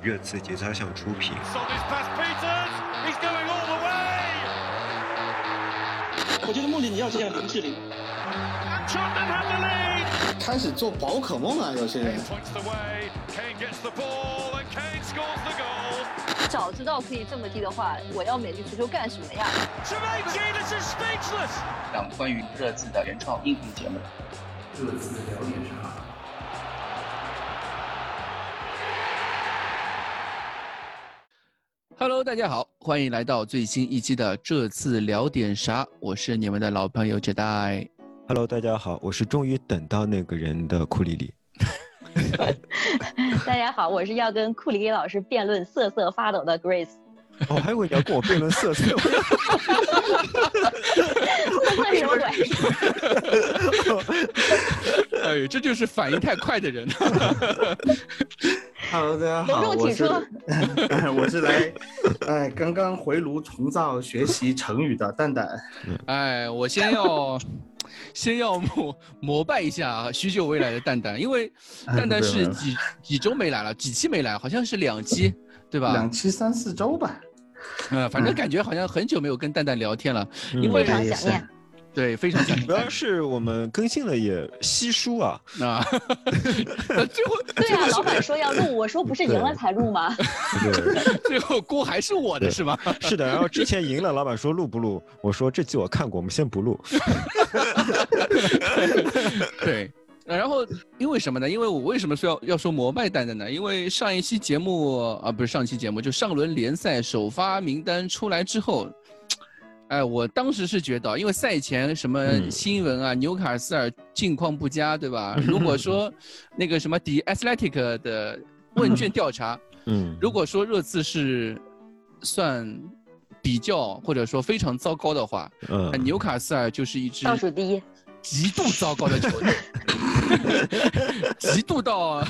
热刺节操项出品。我觉得梦里你要这样林志玲。开始做宝可梦了，有些人。早知道可以这么低的话，我要美丽足球干什么呀？讲关于热刺的原创音频节目。热刺聊点啥？Hello，大家好，欢迎来到最新一期的这次聊点啥？我是你们的老朋友 Jedi。Hello，大家好，我是终于等到那个人的库里里。大家好，我是要跟库里里老师辩论瑟瑟发抖的 Grace。哦，还以为你要跟我辩论瑟瑟。哈哈哈什么鬼？哎，这就是反应太快的人。Hello，大家好，我是 我是来哎刚刚回炉重造学习成语的蛋蛋。哎，我先要。先要膜膜拜一下许久未来的蛋蛋，因为蛋蛋是几几周没来了，几期没来，好像是两期，对吧？两期三四周吧。呃，反正感觉好像很久没有跟蛋蛋聊天了，因为想念。对，非常主要是我们更新了也稀疏啊啊！最后对啊，老板说要录，我说不是赢了才录吗？对，最后锅还是我的是吧？是的，然后之前赢了，老板说录不录？我说这集我看过，我们先不录。对，然后因为什么呢？因为我为什么说要要说摩拜蛋的呢？因为上一期节目啊，不是上期节目，就上轮联赛首发名单出来之后。哎，我当时是觉得，因为赛前什么新闻啊，纽卡斯尔境况不佳，对吧？如果说那个什么 The Athletic 的问卷调查，嗯，如果说热刺是算比较或者说非常糟糕的话，嗯，纽卡斯尔就是一支倒数第一，极度糟糕的球队，极度到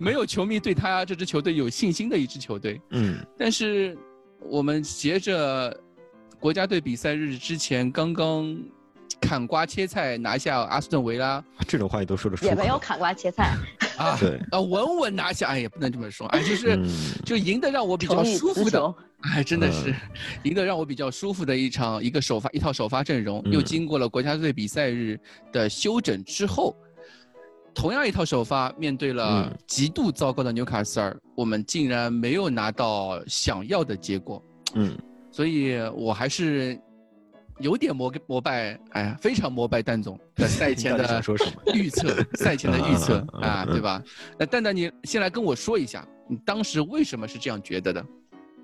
没有球迷对他这支球队有信心的一支球队，嗯，但是我们携着。国家队比赛日之前刚刚砍瓜切菜拿下阿斯顿维拉，这种话也都说得出口。也没有砍瓜切菜。啊，对。啊，稳稳拿下，哎，也不能这么说，哎，就是就赢得让我比较舒服的，哎，真的是赢得让我比较舒服的一场一个首发一套首发阵容，又经过了国家队比赛日的休整之后，同样一套首发面对了极度糟糕的纽卡斯尔，我们竟然没有拿到想要的结果，嗯。所以我还是有点膜膜拜，哎呀，非常膜拜蛋总的 赛前的预测，赛前的预测啊，对吧？那蛋蛋，你先来跟我说一下，你当时为什么是这样觉得的？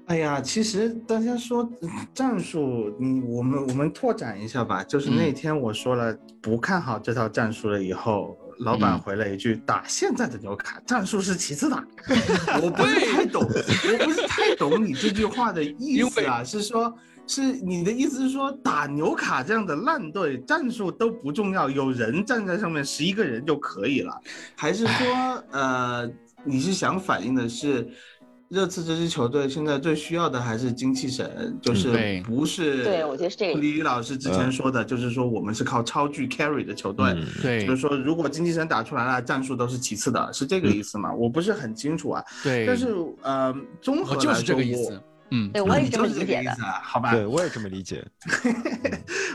哎呀，其实大家说战术，嗯我们我们拓展一下吧。就是那天我说了不看好这套战术了以后。老板回了一句：“打现在的纽卡，战术是其次的。”我不是太懂，我不是太懂你这句话的意思啊，是说，是你的意思是说，打纽卡这样的烂队，战术都不重要，有人站在上面十一个人就可以了，还是说，呃，你是想反映的是？热刺这支球队现在最需要的还是精气神，就是不是？对，我觉得是这个。李老师之前说的，就是说我们是靠超巨 carry 的球队，对，就是说如果精气神打出来了，战术都是其次的，是这个意思吗？我不是很清楚啊。对，但是呃，综合来说，我。嗯，对我也这么理解的，好吧？对我也这么理解。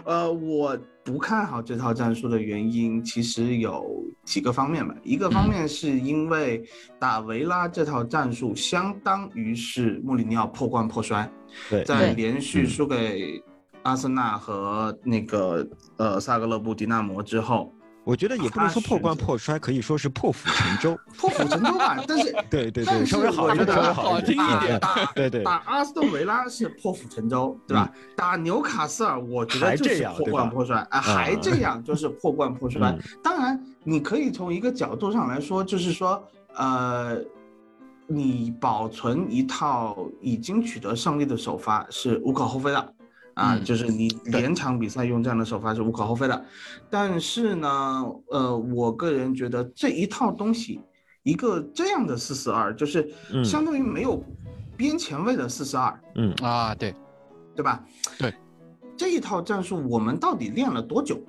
呃，我不看好这套战术的原因其实有几个方面吧。一个方面是因为打维拉这套战术相当于是穆里尼奥破罐破摔，在连续输给阿森纳和那个呃萨格勒布迪纳摩之后。我觉得也不能说破罐破摔，可以说是破釜沉舟。破釜沉舟吧，但是对 对对，稍微好一点，稍微好听一点。打对对，打阿斯顿维拉是破釜沉舟，对吧？打纽卡斯尔，我觉得就是破罐破摔，啊，还这样就是破罐破摔。当然，你可以从一个角度上来说，就是说，呃，你保存一套已经取得胜利的首发是无可厚非的。啊，就是你连场比赛用这样的手法是无可厚非的，但是呢，呃，我个人觉得这一套东西，一个这样的四四二，就是相当于没有边前卫的四四二，嗯。啊，对，对吧？对，这一套战术我们到底练了多久？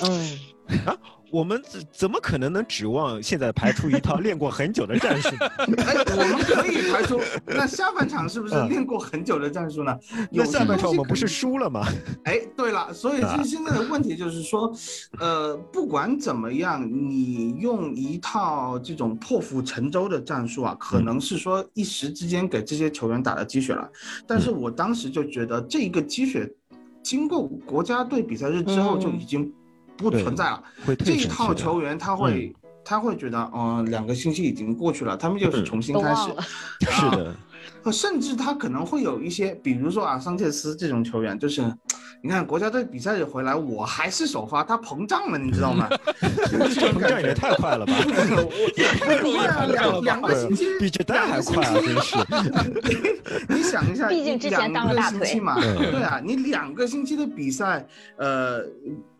嗯啊。我们怎怎么可能能指望现在排出一套练过很久的战术？哎，我们可以排出那下半场是不是练过很久的战术呢？那下半场我们不是输了吗？哎，对了，所以是现在的问题就是说，呃，不管怎么样，你用一套这种破釜沉舟的战术啊，可能是说一时之间给这些球员打了鸡血了。但是我当时就觉得这一个鸡血，经过国家队比赛日之后就已经。不存在了，这一套球员他会他会觉得，嗯，两个星期已经过去了，他们就是重新开始，是的。甚至他可能会有一些，比如说啊，桑切斯这种球员，就是，你看国家队比赛日回来，我还是首发，他膨胀了，你知道吗？膨胀也太快了吧！对 啊，两两个星期比这蛋还快啊！真是。你想一下，毕竟之前当了大腿嘛。对啊，你两个星期的比赛，呃，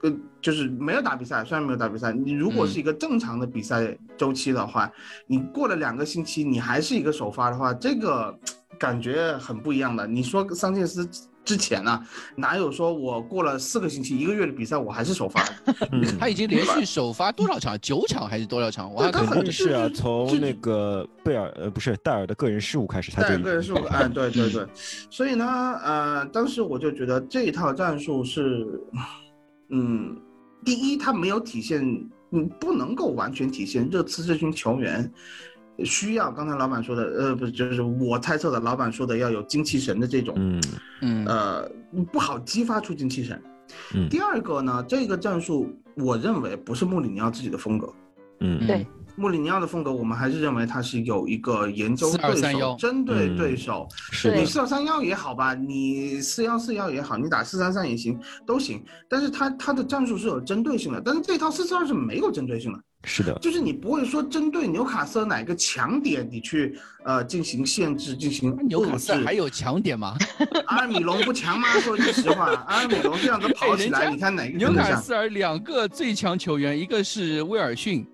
呃，就是没有打比赛，虽然没有打比赛，你如果是一个正常的比赛周期的话，你过了两个星期，你还是一个首发的话，这个。感觉很不一样的。你说桑切斯之前呢，哪有说我过了四个星期、一个月的比赛，我还是首发？他已经连续首发多少场？九场还是多少场？我肯定是啊，从那个贝尔呃不是戴尔的个人失误开始，他就个人失误。哎，对对对。所以呢，呃，当时我就觉得这一套战术是，嗯，第一，他没有体现，嗯，不能够完全体现热刺这群球员。需要刚才老板说的，呃，不是，就是我猜测的，老板说的要有精气神的这种，嗯嗯，呃，不好激发出精气神。嗯，第二个呢，这个战术我认为不是穆里尼奥自己的风格。嗯，对，穆里尼奥的风格，我们还是认为他是有一个研究对手、针对对手。是你四二三幺也好吧，你四幺四幺也好，你打四三三也行，都行。但是他他的战术是有针对性的，但是这套四四二是没有针对性的。是的，就是你不会说针对纽卡斯尔哪个强点，你去呃进行限制，进行纽卡斯尔还有强点吗？阿尔米隆不强吗？说句实话，阿尔米隆这样子跑起来，你看哪个纽卡斯尔两个最强球员，一个是威尔逊。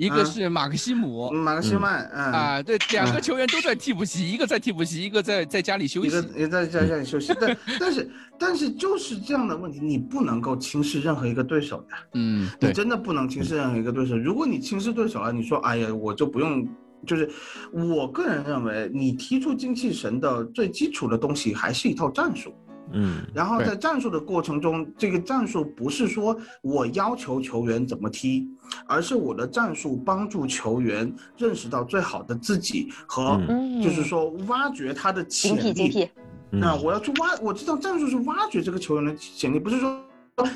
一个是马克西姆，马克西曼，嗯啊，对，两个球员都在替补席，一个在替补席，一个在在家里休息，一个也在在家里休息。但但是但是就是这样的问题，你不能够轻视任何一个对手的，嗯，你真的不能轻视任何一个对手。如果你轻视对手了，你说，哎呀，我就不用，就是我个人认为，你踢出精气神的最基础的东西还是一套战术。嗯，然后在战术的过程中，这个战术不是说我要求球员怎么踢，而是我的战术帮助球员认识到最好的自己和，就是说挖掘他的潜力。那我要去挖，我知道战术是挖掘这个球员的潜力，不是说。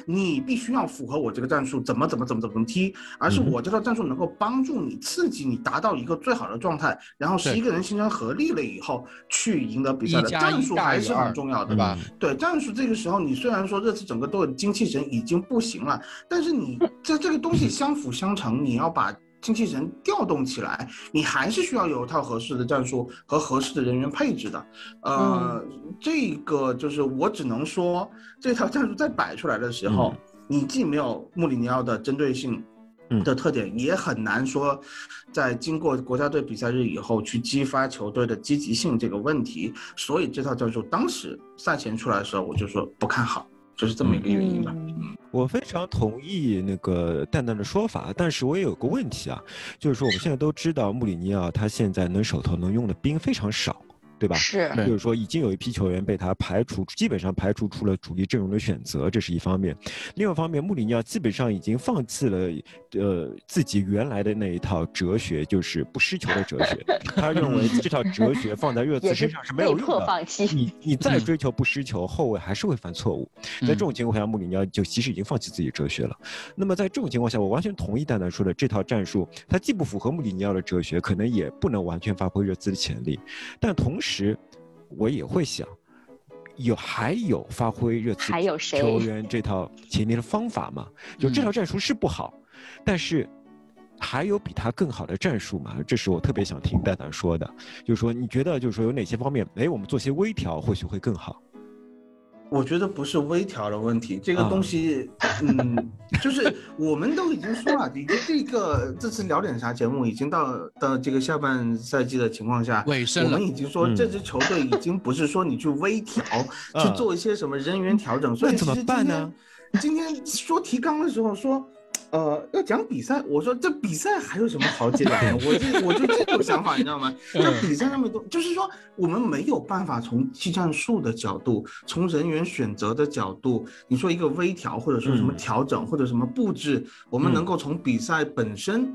你必须要符合我这个战术，怎么怎么怎么怎么踢，而是我这套战术能够帮助你刺激你达到一个最好的状态，然后十一个人形成合力了以后去赢得比赛的战术还是很重要的，吧？对战术这个时候，你虽然说这次整个都有精气神已经不行了，但是你 在这个东西相辅相成，你要把。精气神调动起来，你还是需要有一套合适的战术和合适的人员配置的。呃，这个就是我只能说，这套战术在摆出来的时候，你既没有穆里尼奥的针对性的特点，也很难说，在经过国家队比赛日以后去激发球队的积极性这个问题。所以这套战术当时赛前出来的时候，我就说不看好。就是这么一个原因吧。我非常同意那个蛋蛋的说法，但是我也有个问题啊，就是说我们现在都知道穆里尼奥他现在能手头能用的兵非常少。对吧？是，就是说已经有一批球员被他排除，基本上排除出了主力阵容的选择，这是一方面。另外一方面，穆里尼奥基本上已经放弃了，呃，自己原来的那一套哲学，就是不失球的哲学。他认为这套哲学放在热刺身上是没有用的。你你再追求不失球，后卫还是会犯错误。在这种情况下，穆里尼奥就其实已经放弃自己哲学了。那么在这种情况下，我完全同意蛋蛋说的这套战术，它既不符合穆里尼奥的哲学，可能也不能完全发挥热刺的潜力，但同时。实，我也会想，有还有发挥热刺球员这套前面的方法吗？就这套战术是不好，但是还有比他更好的战术吗？这是我特别想听蛋蛋说的，就是说你觉得就是说有哪些方面，哎，我们做些微调或许会更好。我觉得不是微调的问题，这个东西，嗯，就是我们都已经说了，你的这个这次聊点啥节目已经到到这个下半赛季的情况下，尾声我们已经说这支球队已经不是说你去微调，去做一些什么人员调整，所以怎么办呢？今天说提纲的时候说。呃，要讲比赛，我说这比赛还有什么好讲的？我就我就这种想法，你知道吗？这比赛那么多，就是说我们没有办法从技战术的角度，从人员选择的角度，你说一个微调或者说什么调整或者什么布置，我们能够从比赛本身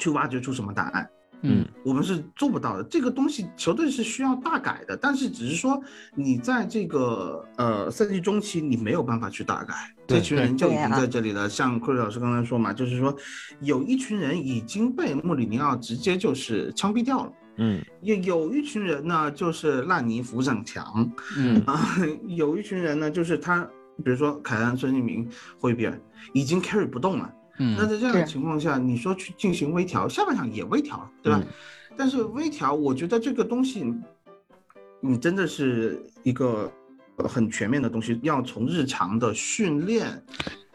去挖掘出什么答案？嗯，我们是做不到的。这个东西球队是需要大改的，但是只是说你在这个呃赛季中期你没有办法去大改，这群人就已经在这里了。像库里老师刚才说嘛，就是说有一群人已经被穆里尼奥直接就是枪毙掉了。嗯，有有一群人呢就是烂泥扶不上墙。嗯 啊，有一群人呢就是他，比如说凯恩、孙兴民、霍伊比尔已经 carry 不动了。嗯，那在这样的情况下，你说去进行微调，下半场也微调，对吧？但是微调，我觉得这个东西，你真的是一个很全面的东西，要从日常的训练，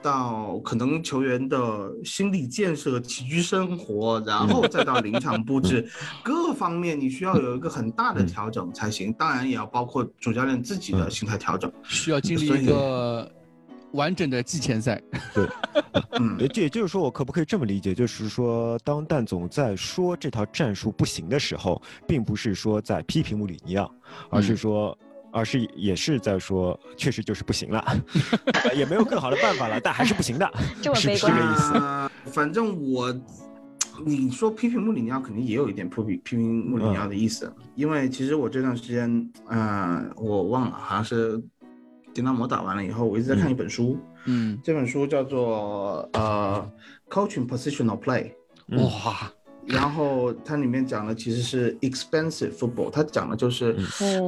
到可能球员的心理建设、起居生活，然后再到临场布置，各方面你需要有一个很大的调整才行。当然，也要包括主教练自己的心态调整，需要经历一个。完整的季前赛，对，嗯，这也就是说，我可不可以这么理解，就是说，当蛋总在说这套战术不行的时候，并不是说在批评穆里尼奥，而是说，而是也是在说，确实就是不行了，也没有更好的办法了，但还是不行的，是这个意思。反正我，你说批评穆里尼奥，肯定也有一点批评批评穆里尼奥的意思，因为其实我这段时间，嗯，我忘了，好像是。迪纳摩打完了以后，我一直在看一本书，嗯，这本书叫做呃，Coaching Positional Play，哇，然后它里面讲的其实是 Expensive Football，它讲的就是，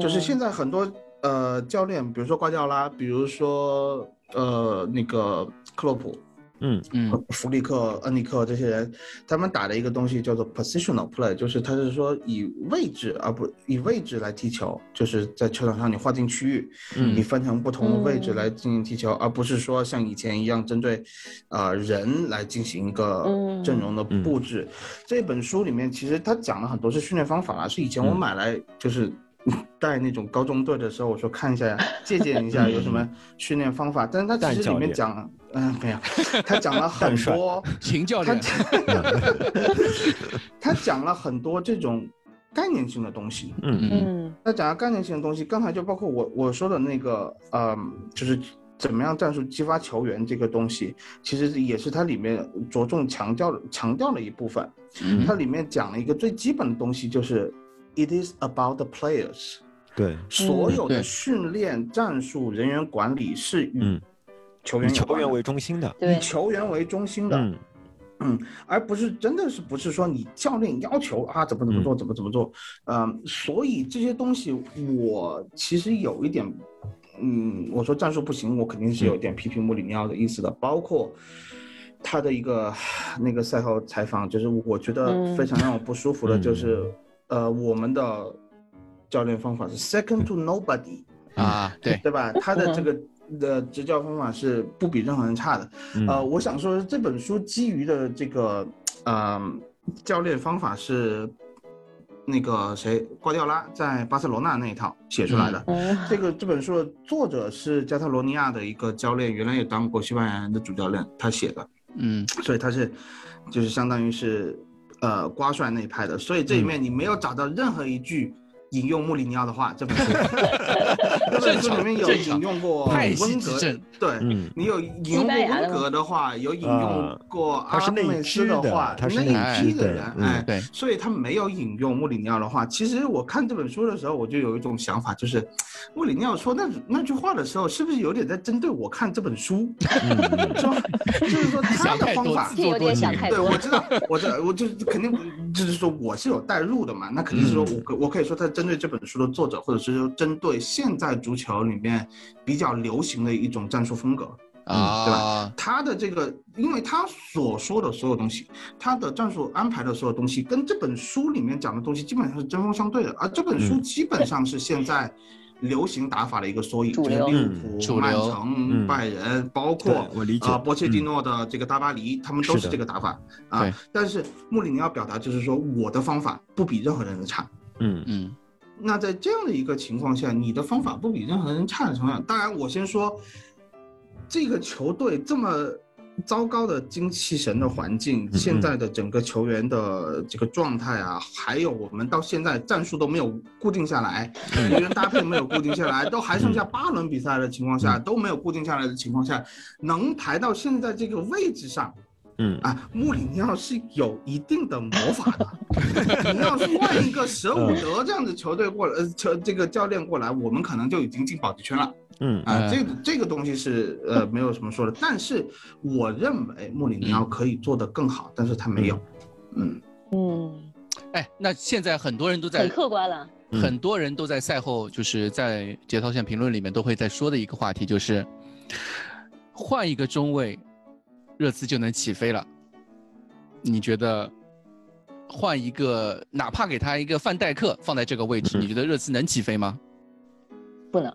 就是现在很多呃教练，比如说瓜迪奥拉，比如说呃那个克洛普。嗯。嗯，弗里克、恩里克这些人，他们打的一个东西叫做 positional play，就是他是说以位置而不以位置来踢球，就是在球场上你划定区域，嗯，你分成不同的位置来进行踢球，而不是说像以前一样针对，呃人来进行一个阵容的布置。这本书里面其实他讲了很多是训练方法啊，是以前我买来就是。带那种高中队的时候，我说看一下呀，借鉴一下有什么训练方法。但是他其实里面讲，嗯，没有，他讲了 很多秦教练，他讲了很多这种概念性的东西。嗯嗯，他讲了概念性的东西，刚才就包括我我说的那个，呃，就是怎么样战术激发球员这个东西，其实也是它里面着重强调强调的一部分。它里面讲了一个最基本的东西，就是。It is about the players。对，所有的训练、战术、人员管理是与球员球员为中心的，以球员为中心的，嗯，而不是真的是不是说你教练要求啊怎么怎么做怎么怎么做，嗯，所以这些东西我其实有一点，嗯，我说战术不行，我肯定是有点批评穆里尼奥的意思的，包括他的一个那个赛后采访，就是我觉得非常让我不舒服的，就是。呃，我们的教练方法是 second to nobody 啊，对对吧？他的这个 的执教方法是不比任何人差的。呃，我想说这本书基于的这个呃教练方法是那个谁瓜迪奥拉在巴塞罗那那一套写出来的。这个这本书的作者是加泰罗尼亚的一个教练，原来也当过西班牙人的主教练，他写的。嗯，所以他是就是相当于是。呃，瓜帅那一派的，所以这里面你没有找到任何一句引用穆里尼奥的话。这本书，这 本书里面有引用过温格，对，你有引用过温格的话，有引用过阿内斯的话，他是那批的人，哎，对，所以他没有引用穆里尼奥的话。其实我看这本书的时候，我就有一种想法，就是穆里尼奥说那那句话的时候，是不是有点在针对我看这本书？说就是说他的方法有点想太多。对，我知道，我知道，我就。肯定就是说我是有代入的嘛，那肯定是说我我可以说他针对这本书的作者，或者是说针对现在足球里面比较流行的一种战术风格啊，对吧？他的这个，因为他所说的所有东西，他的战术安排的所有东西，跟这本书里面讲的东西基本上是针锋相对的，而这本书基本上是现在。流行打法的一个缩影，就是利物浦、曼城、拜仁，包括啊波切蒂诺的这个大巴黎，他们都是这个打法啊。但是穆里尼奥表达就是说，我的方法不比任何人的差。嗯嗯。那在这样的一个情况下，你的方法不比任何人差的情况下，当然我先说，这个球队这么。糟糕的精气神的环境，现在的整个球员的这个状态啊，还有我们到现在战术都没有固定下来，球员搭配没有固定下来，都还剩下八轮比赛的情况下都没有固定下来的情况下，能排到现在这个位置上，嗯。啊，穆里尼奥是有一定的魔法的。你要是换一个舍伍德这样的球队过来，呃，球这个教练过来，我们可能就已经进保级圈了。嗯。啊，这个这个东西是呃没有什么说的，但是我认为穆里尼奥可以做得更好，但是他没有，嗯。嗯，哎，那现在很多人都在很客观了，很多人都在赛后就是在节操线评论里面都会在说的一个话题就是换一个中卫，热刺就能起飞了。你觉得换一个，哪怕给他一个范戴克放在这个位置，你觉得热刺能起飞吗？不能。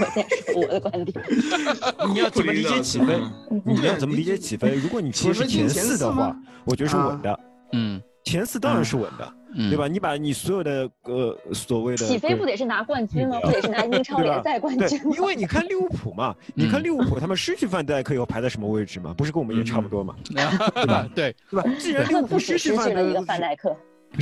我在说我的观点。你要怎么理解起飞？你要怎么理解起飞？如果你说是前四的话，我觉得是稳的。嗯，前四当然是稳的，对吧？你把你所有的呃所谓的起飞不得是拿冠军吗？不得是拿英超联赛冠军吗？因为你看利物浦嘛，你看利物浦他们失去范戴克以后排在什么位置嘛？不是跟我们也差不多嘛？对吧？对对吧？既然利物浦失去了一个范戴克。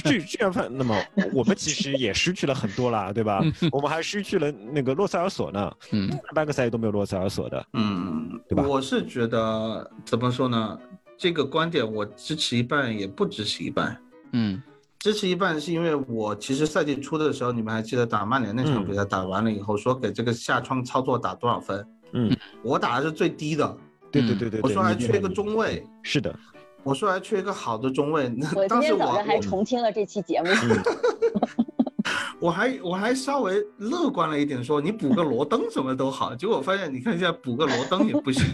这这样范，那么我们其实也失去了很多啦，对吧？我们还失去了那个洛塞尔索呢，嗯，半个赛季都没有洛塞尔索的，嗯，对吧？我是觉得怎么说呢？这个观点我支持一半，也不支持一半。嗯，支持一半是因为我其实赛季初的时候，你们还记得打曼联那场比赛打完了以后，说给这个下窗操作打多少分？嗯，我打的是最低的。对对对对，我说还缺一个中卫。是的。我说还缺一个好的中卫，我 今天早上还重听了这期节目。我还我还稍微乐观了一点，说你补个罗登什么都好。结果发现，你看现在补个罗登也不行。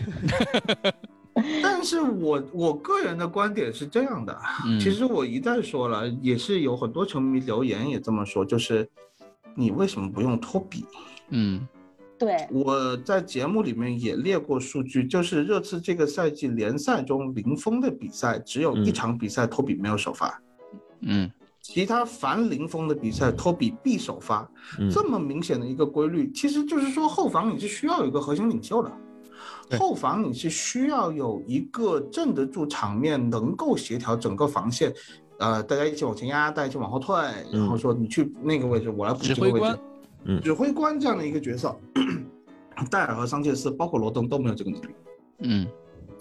但是我我个人的观点是这样的，其实我一再说了，也是有很多球迷留言也这么说，就是你为什么不用托比？嗯。对，我在节目里面也列过数据，就是热刺这个赛季联赛中零封的比赛只有一场比赛托比没有首发，嗯，其他凡零封的比赛托比必首发，这么明显的一个规律，其实就是说后防你是需要有一个核心领袖的，后防你是需要有一个镇得住场面，能够协调整个防线，呃，大家一起往前压，大家一起往后退，然后说你去那个位置，我来补这个位置。指挥官这样的一个角色，戴尔和桑切斯，包括罗登都没有这个能力。嗯，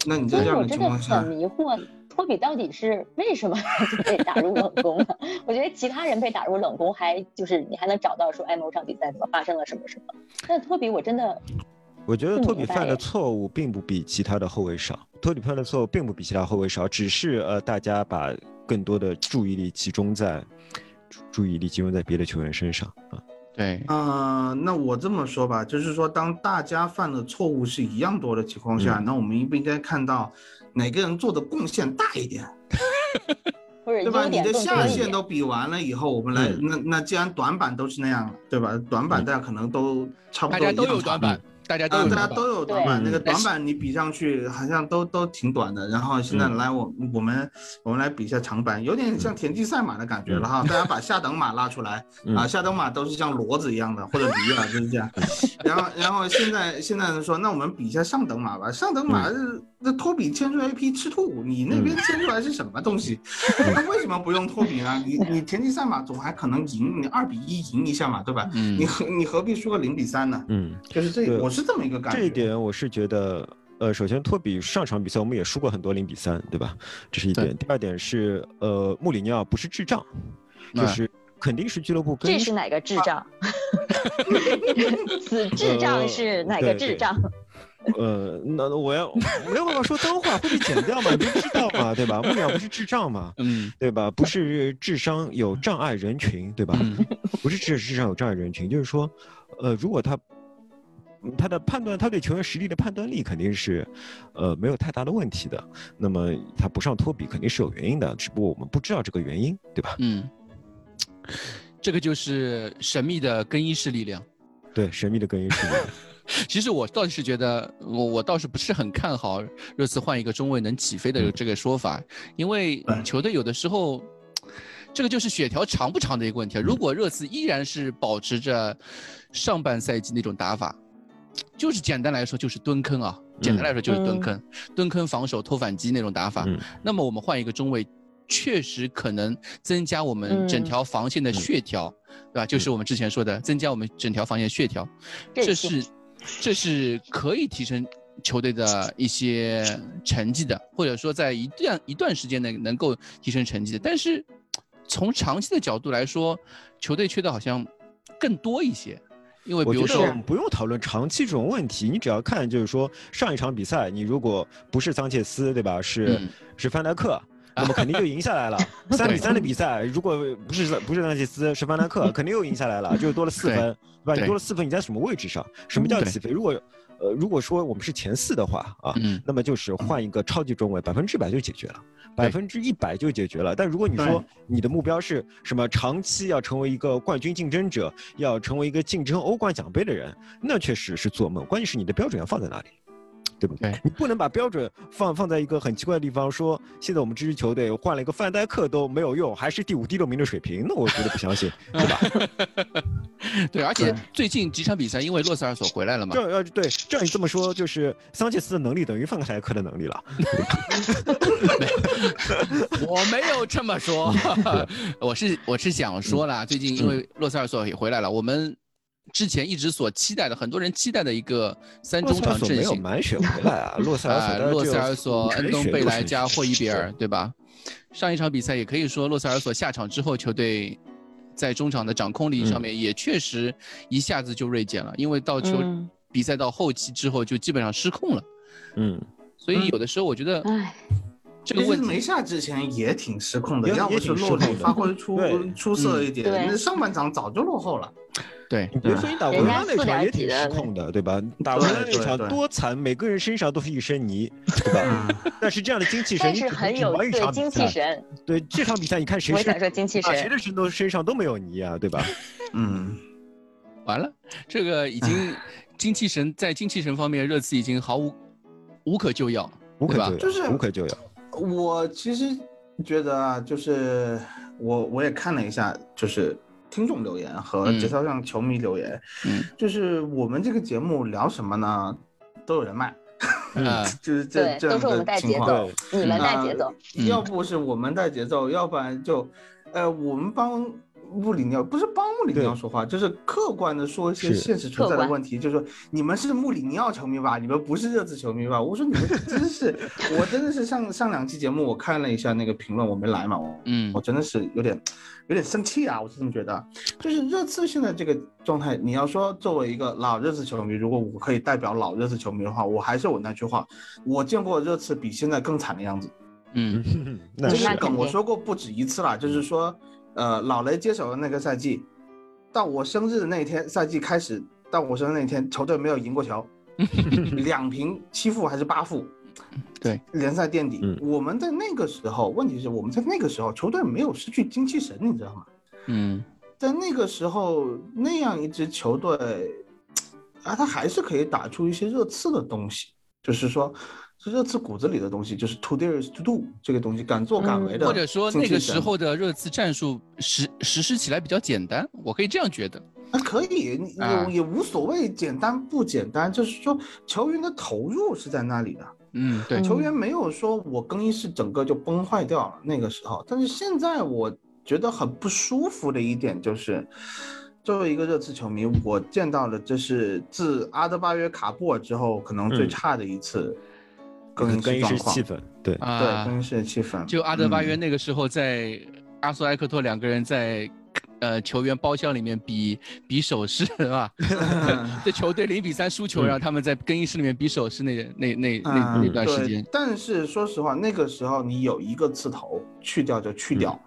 那你在这样的情况下，很迷惑，托比到底是为什么 被打入冷宫了？我觉得其他人被打入冷宫，还就是你还能找到说，哎，某场比赛怎么发生了什么什么。但托比，我真的，我觉得托比犯的错误并不比其他的后卫少，托比犯的错误并不比其他后卫少，只是呃，大家把更多的注意力集中在注意力集中在别的球员身上啊。对，呃，那我这么说吧，就是说，当大家犯的错误是一样多的情况下，那我们应不应该看到哪个人做的贡献大一点？对吧？你的下限都比完了以后，我们来，那那既然短板都是那样，对吧？短板大家可能都差不多，大家都有短板。大家都大家都有短板，那个短板你比上去好像都都挺短的。然后现在来我我们我们来比一下长板，有点像田忌赛马的感觉了哈。大家把下等马拉出来啊，下等马都是像骡子一样的或者驴啊，就是这样。然后然后现在现在说，那我们比一下上等马吧。上等马那托比牵出来一匹赤兔，你那边牵出来是什么东西？那为什么不用托比呢？你你田忌赛马总还可能赢，你二比一赢一下嘛，对吧？嗯你何你何必输个零比三呢？嗯，就是这我。是这么一个感觉，这一点我是觉得，呃，首先托比上场比赛我们也输过很多零比三，对吧？这是一点。第二点是，呃，穆里尼奥不是智障，就是肯定是俱乐部。这是哪个智障？此智障是哪个智障？呃，那我要没有办法说脏话，会被剪掉嘛？你就知道嘛，对吧？穆里尼奥不是智障嘛？嗯，对吧？不是智商有障碍人群，对吧？不是智智商有障碍人群，就是说，呃，如果他。他的判断，他对球员实力的判断力肯定是，呃，没有太大的问题的。那么他不上托比肯定是有原因的，只不过我们不知道这个原因，对吧？嗯，这个就是神秘的更衣室力量。对，神秘的更衣室力量。其实我倒是觉得，我我倒是不是很看好热刺换一个中卫能起飞的这个说法，因为球队有的时候，这个就是血条长不长的一个问题。如果热刺依然是保持着上半赛季那种打法。就是简单来说就是蹲坑啊，简单来说就是蹲坑，蹲坑防守偷反击那种打法。那么我们换一个中卫，确实可能增加我们整条防线的血条，对吧？就是我们之前说的，增加我们整条防线血条，这。是这是可以提升球队的一些成绩的，或者说在一段一段时间内能够提升成绩的。但是从长期的角度来说，球队缺的好像更多一些。因为比如说，我们不用讨论长期这种问题，你只要看，就是说上一场比赛，你如果不是桑切斯，对吧？是是范戴克，那么肯定就赢下来了。三比三的比赛，如果不是不是纳切斯，是范戴克，肯定又赢下来了，就多了四分，对吧？你多了四分，你在什么位置上？什么叫起飞？如果呃，如果说我们是前四的话啊，那么就是换一个超级中卫，百分之百就解决了，百分之一百就解决了。但如果你说你的目标是什么，长期要成为一个冠军竞争者，要成为一个竞争欧冠奖杯的人，那确实是做梦。关键是你的标准要放在哪里。对不对？你不能把标准放放在一个很奇怪的地方，说现在我们这支球队换了一个范戴克都没有用，还是第五、第六名的水平，那我觉得不相信，对吧？对，而且最近几场比赛，因为洛塞尔索回来了嘛。这要对，照你这么说，就是桑切斯的能力等于范戴克的能力了。我没有这么说，我是我是想说了，最近因为洛塞尔索也回来了，我们。之前一直所期待的，很多人期待的一个三中场阵型，没有满血回来啊！洛塞尔索、洛塞尔索、恩东贝莱加霍伊比尔，对吧？上一场比赛也可以说，洛塞尔索下场之后，球队在中场的掌控力上面也确实一下子就锐减了，因为到球比赛到后期之后就基本上失控了。嗯，所以有的时候我觉得，这个问题没下之前也挺失控的，要不是洛里发挥出出色一点，那上半场早就落后了。对，你别说你打维拉那场也挺失控的，对吧？打维拉那场多惨，每个人身上都是一身泥，对吧？但是这样的精气神，但是很有对精气神。对这场比赛，你看谁？我想说精气神，谁的身都身上都没有泥啊，对吧？嗯，完了，这个已经 精气神在精气神方面，热刺已经毫无无可救药，无可救药，就是无可救药。我其实觉得啊，就是我我也看了一下，就是。听众留言和节操上球迷留言，嗯，就是我们这个节目聊什么呢？都有人卖，嗯，就是这这样的情况。你们带节奏，要不是我们带节奏，要不然就，呃，我们帮。穆里尼奥不是帮穆里尼奥说话，就是客观的说一些现实存在的问题。就是说，你们是穆里尼奥球迷吧？你们不是热刺球迷吧？我说你们真是，我真的是上上两期节目我看了一下那个评论，我没来嘛，嗯，我真的是有点有点生气啊！我是这么觉得，就是热刺现在这个状态，你要说作为一个老热刺球迷，如果我可以代表老热刺球迷的话，我还是我那句话，我见过热刺比现在更惨的样子。嗯，这个梗我说过不止一次了，就是说。呃，老雷接手的那个赛季，到我生日的那一天，赛季开始到我生日那一天，球队没有赢过球，两平七负还是八负，对，联赛垫底。我们在那个时候，问题是我们在那个时候球队没有失去精气神，你知道吗？嗯，在那个时候那样一支球队，啊，他还是可以打出一些热刺的东西，就是说。是热刺骨子里的东西，就是 to dare to do 这个东西，敢做敢为的。或者说那个时候的热刺战术实实施起来比较简单，我可以这样觉得。啊，可以，也也无所谓简单不简单，就是说球员的投入是在那里的。嗯，对，球员没有说我更衣室整个就崩坏掉了那个时候。但是现在我觉得很不舒服的一点就是，作为一个热刺球迷，我见到了这是自阿德巴约卡布尔之后可能最差的一次。更更衣室气氛，对对，更衣室气氛。就阿德巴约那个时候在阿苏埃克托两个人在，呃，球员包厢里面比比手势，是吧？这球队零比三输球，然后他们在更衣室里面比手势，那那那那那段时间。但是说实话，那个时候你有一个刺头去掉就去掉，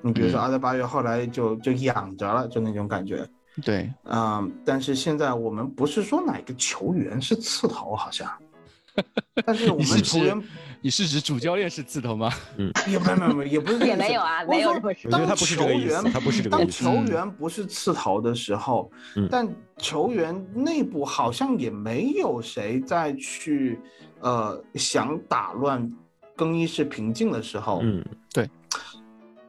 你比如说阿德巴约后来就就养着了，就那种感觉。对，嗯，但是现在我们不是说哪个球员是刺头，好像。但是我们球员，你是指主教练是刺头吗？嗯，也没没没，也不是也没有啊，没有。我觉得他不是这个意思，他不是这个意思。当球员不是刺头的时候，但球员内部好像也没有谁再去呃想打乱更衣室平静的时候。嗯，对。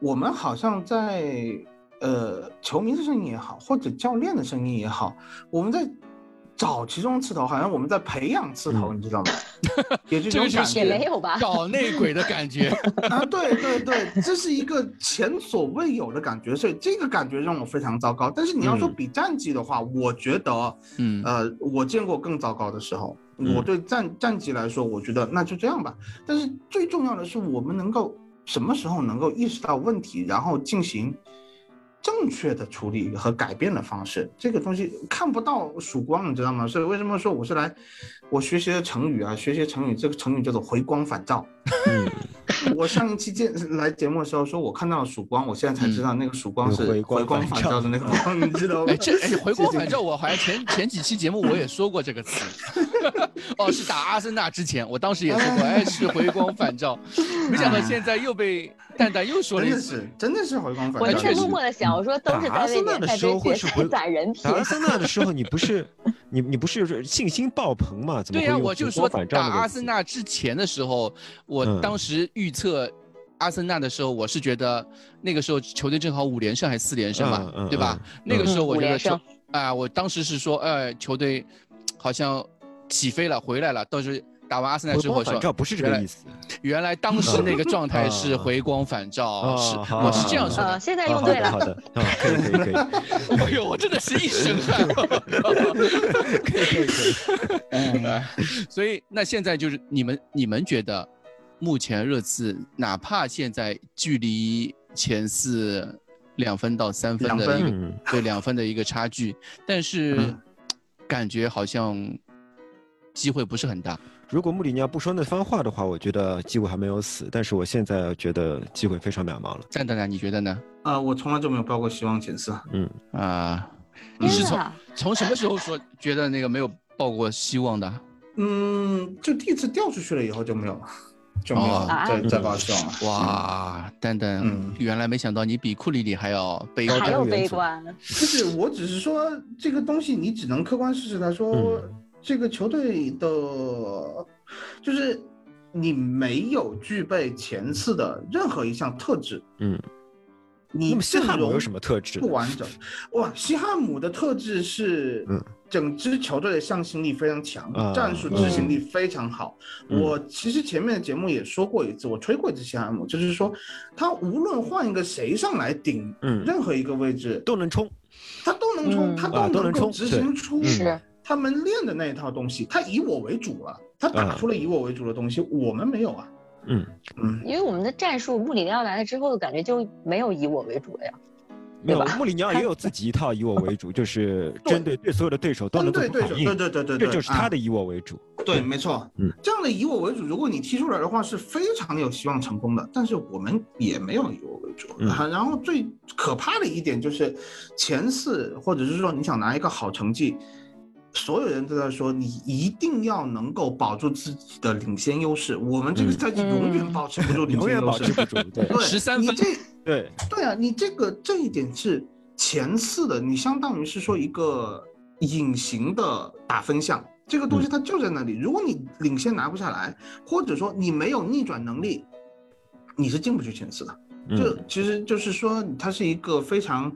我们好像在呃球迷的声音也好，或者教练的声音也好，我们在。找其中刺头，好像我们在培养刺头，嗯你知道吗？也就是种感觉也没有吧？搞内鬼的感觉。啊，对对对，这是一个前所未有的感觉，所以这个感觉让我非常糟糕。但是你要说嗯比战绩的话，我觉得，嗯呃，我见过更糟糕的时候。嗯我对战战绩来说，我觉得那就这样吧。但是最重要的是，我们能够什么时候能够意识到问题，然后进行正确的处理和改变的方式，这个东西看不到曙光，你知道吗？所以为什么说我是来，我学习的成语啊，学习成语，这个成语叫做回光返照。嗯，我上一期见来节目的时候说，我看到了曙光，我现在才知道那个曙光是嗯回光返照的那个光，你知道吗哎，？这哎，回光返照，我好像前前几期节目我也说过这个词。哦，是打阿森纳之前，我当时也说过，哎，是回光返照。没想到现在又被蛋蛋又说了一次。真的是，回光返照。我就在确实默默的想，我说都是打阿在为森纳的时联赛杯决赛候会是回攒人品打。阿森纳的时候，你不是你你不是信心爆棚嘛？怎么对呀、我就说打阿森纳之前的时候，我嗯当时预测阿森纳的时候，我是觉得那个时候球队正好五连胜还是四连胜嘛，嗯嗯对吧？那个嗯时候我觉得啊、我当时是说，呃，球队好像起飞了，回来了。到时候打完阿森纳之后说，光返照不是这个意思。原来当时那个状态是 啊回光返照，啊是好我是这样说呃，的。现在啊用对了好。的，可以可以可以，哎呦，我真的是一身汗。可以可以可以。嗯所以那现在就是你们你们觉得，目前热刺哪怕现在距离前四两分到三分的一个两分的一个差距，但是嗯感觉好像机会不是很大。如果穆里尼奥不说那番话的话，我觉得机会还没有死。但是我现在觉得机会非常渺茫了。赞蛋蛋，你觉得呢？呃，我从来就没有抱过希望前四。嗯，啊，你是从！从什么时候说觉得那个没有抱过希望的？嗯，就第一次掉出去了以后就没有了，就没有哦再再抱希望了。哇，蛋蛋，嗯原来没想到你比库里里还要悲观还有瞻远瞩悲观，就是我只是说这个东西，你只能客观事实来说，嗯这个球队的，就是你没有具备前四的任何一项特质。嗯，你那么西汉姆有什么特质不？完整。哇，西汉姆的特质是，嗯整支球队的向心力非常强，啊战术执行力非常好。嗯我其实前面的节目也说过一次，我吹过一次西汉姆，就是说他无论换一个谁上来顶嗯任何一个位置，都能冲。他都能冲，嗯他啊都能够执行出他们练的那一套东西。他以我为主了，他打啊出了以我为主的东西，我们没有啊。嗯，嗯，因为我们的战术，穆里尼奥来了之后，感觉就没有以我为主了呀。没有穆里尼奥也有自己一套以我为主，就是针对对所有的对手都能对对，对反应，对对对对，这就是他啊的以我为主。对，没错，嗯，这样的以我为主，如果你踢出来的话，是非常有希望成功的。但是我们也没有以我为主，嗯啊然后最可怕的一点就是前四，或者是说你想拿一个好成绩，所有人都在说你一定要能够保住自己的领先优势。我们这个嗯赛季永远嗯保持不住领永先优势，远保持不住，对十三分你这对，对啊，你这个这一点是前四的，你相当于是说一个隐形的打分项，这个东西它就在那里。如果你领先拿不下来，或者说你没有逆转能力，你是进不去前四的。这嗯其实就是说，它是一个非常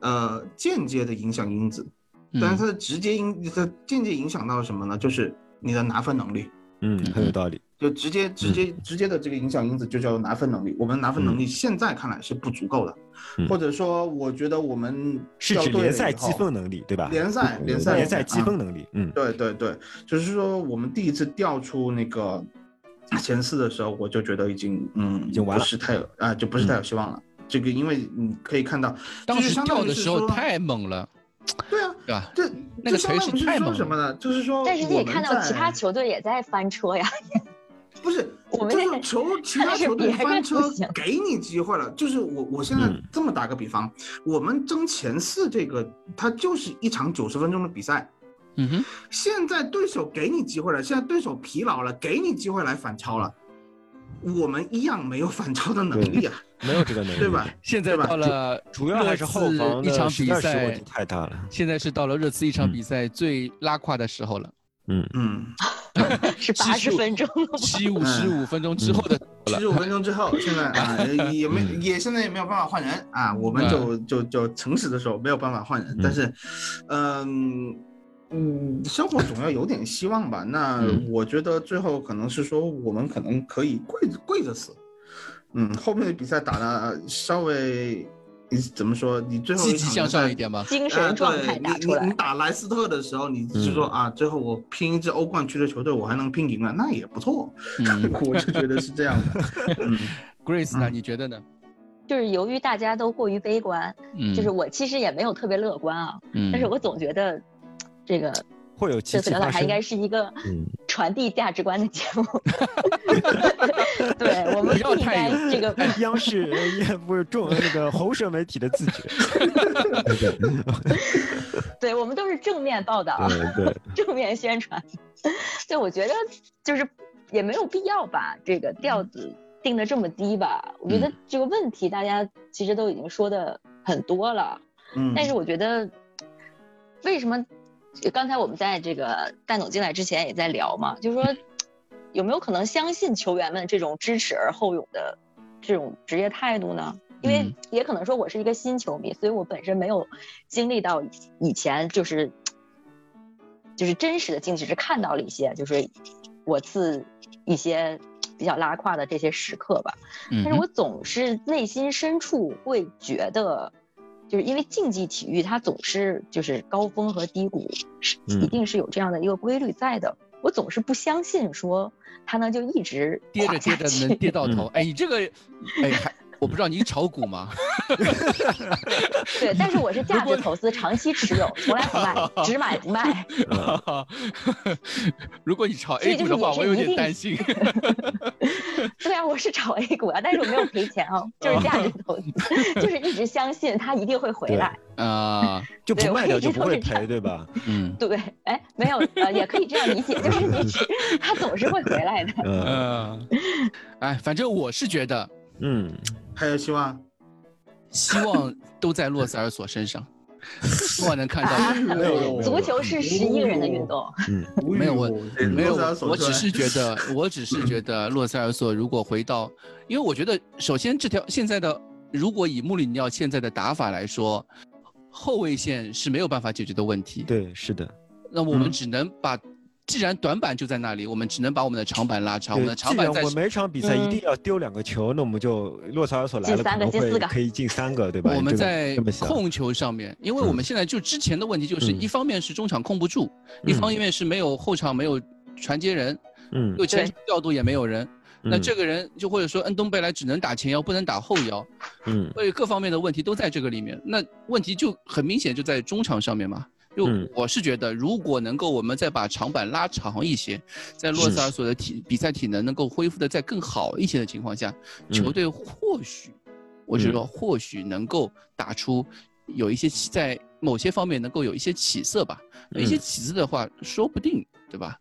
呃间接的影响因子，嗯但是它的直接影它间接影响到什么呢？就是你的拿分能力。嗯，很有道理。就直接直接直接的这个影响因子就叫做拿分能力。我们拿分能力现在看来是不足够的，嗯或者说我觉得我们是指联赛积分能力，对吧？联赛联赛联赛积啊分能力，嗯对对对，就是说我们第一次调出那个前四的时候，我就觉得已经嗯已经完了嗯不是太有啊、就不是太有希望了。这个因为你可以看到，当时掉的时候于是说太猛了，对啊，对吧？这那个这相当于是锤是太猛说什么呢？就是说，但是你也看到其他球队也在翻车呀。不是，我们就是球其他球队翻车给你机会了。就是我我现在嗯这么打个比方，我们争前四这个，它就是一场九十分钟的比赛。嗯哼，现在对手给你机会了，现在对手疲劳了，给你机会来反超了，我们一样没有反超的能力啊，没有这个能力，对吧？现在吧？到了主要还是后防一场比赛太大了。现在是到了热刺一场嗯。比赛最拉胯的时候了，嗯，嗯，是八十分钟？七五十五分钟之后的七十五分钟之后，现在啊 也没也现在也没有办法换人啊，我们就就就诚实的说没有办法换人，但是，嗯。嗯，生活总要有点希望吧。那我觉得最后可能是说，我们可能可以跪着跪着死。嗯，后面的比赛打的稍微，你怎么说？你最后积极向上一点吧？精神状态打出来。你打莱斯特的时候，你是说啊，最后我拼一支欧冠区的球队，我还能拼赢了，那也不错。我就觉得是这样的。Grace 呢？你觉得呢？就是由于大家都过于悲观，就是我其实也没有特别乐观啊。嗯。但是我总觉得。这个会有这次聊台应该是一个 传递价值观的节目。对我们不应该这个央视也不是重那个 喉舌媒体的自觉。对我们都是正面报道，对正面宣传。对，我觉得就是也没有必要把这个调子定的这么低吧。我觉得这个问题大家其实都已经说的很多了。嗯，但是我觉得为什么？刚才我们在这个戴总进来之前也在聊嘛，就是说有没有可能相信球员们这种知耻而后勇的这种职业态度呢？因为也可能说我是一个新球迷，所以我本身没有经历到以前就是就是真实的经济是看到了一些就是我自一些比较拉胯的这些时刻吧。但是我总是内心深处会觉得。就是因为竞技体育它总是就是高峰和低谷，是一定是有这样的一个规律在的。我总是不相信说它呢就一直跌着跌着能跌到头。哎，你这个，哎还。我不知道你炒股吗？对，但是我是价值投资，长期持有，从来不卖，只买不卖。如果你炒 A 股的话，我有点担心。对啊，我是炒 A 股啊，但是我没有赔钱啊，就是价值投资，就是一直相信它一定会回来啊，就不卖掉就不会赔，对吧？嗯，对，哎，没有，呃，也可以这样理解，就是你，它总是会回来的。嗯，哎，反正我是觉得。嗯，还有希望，希望都在洛塞尔索身上，希望能看到。足球是十一个人的运动。嗯，没有我，没有我，只是觉得，我只是觉得洛塞尔索如果回到，因为我觉得，首先这条现在的，如果以穆里尼奥现在的打法来说，后卫线是没有办法解决的问题。对，是的。那我们只能把。既然短板就在那里，我们只能把我们的长板拉长。我们的长板在。我每场比赛一定要丢两个球，那我们就洛萨尔索来了可能会可以进三个，对吧？我们在控球上面，因为我们现在就之前的问题就是，一方面是中场控不住，一方面是没有后场没有传接人，嗯，又前调度也没有人，那这个人就或者说恩东贝莱只能打前腰，不能打后腰，嗯，所以各方面的问题都在这个里面。那问题就很明显就在中场上面嘛。就我是觉得，如果能够我们再把长板拉长一些，在洛塞尔索的体比赛体能能够恢复的再更好一些的情况下，球队或许，我是说或许能够打出有一些在某些方面能够有一些起色吧。一些起色的话，说不定，对吧？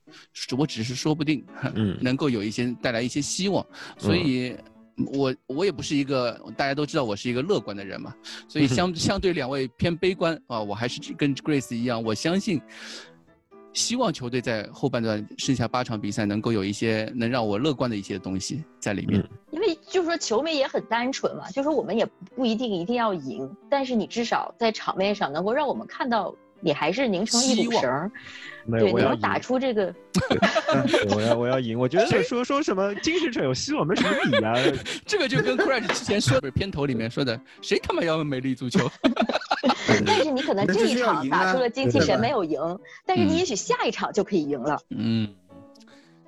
我只是说不定，能够有一些带来一些希望，所以。我我也不是一个大家都知道我是一个乐观的人嘛，所以相相对两位偏悲观啊，我还是跟 Grace 一样，我相信，希望球队在后半段剩下八场比赛能够有一些能让我乐观的一些东西在里面。因为就是说球迷也很单纯嘛，就是说我们也不一定一定要赢，但是你至少在场面上能够让我们看到。你还是拧成一股绳，对，你要打出这个。我要我要赢，我觉得说说什么精神上有希望没什么理啊。这个就跟 Crash 之前说的片头里面说的，谁他妈要美丽足球？但是你可能这一场打出了精气神没有赢，但是你也许下一场就可以赢了。嗯。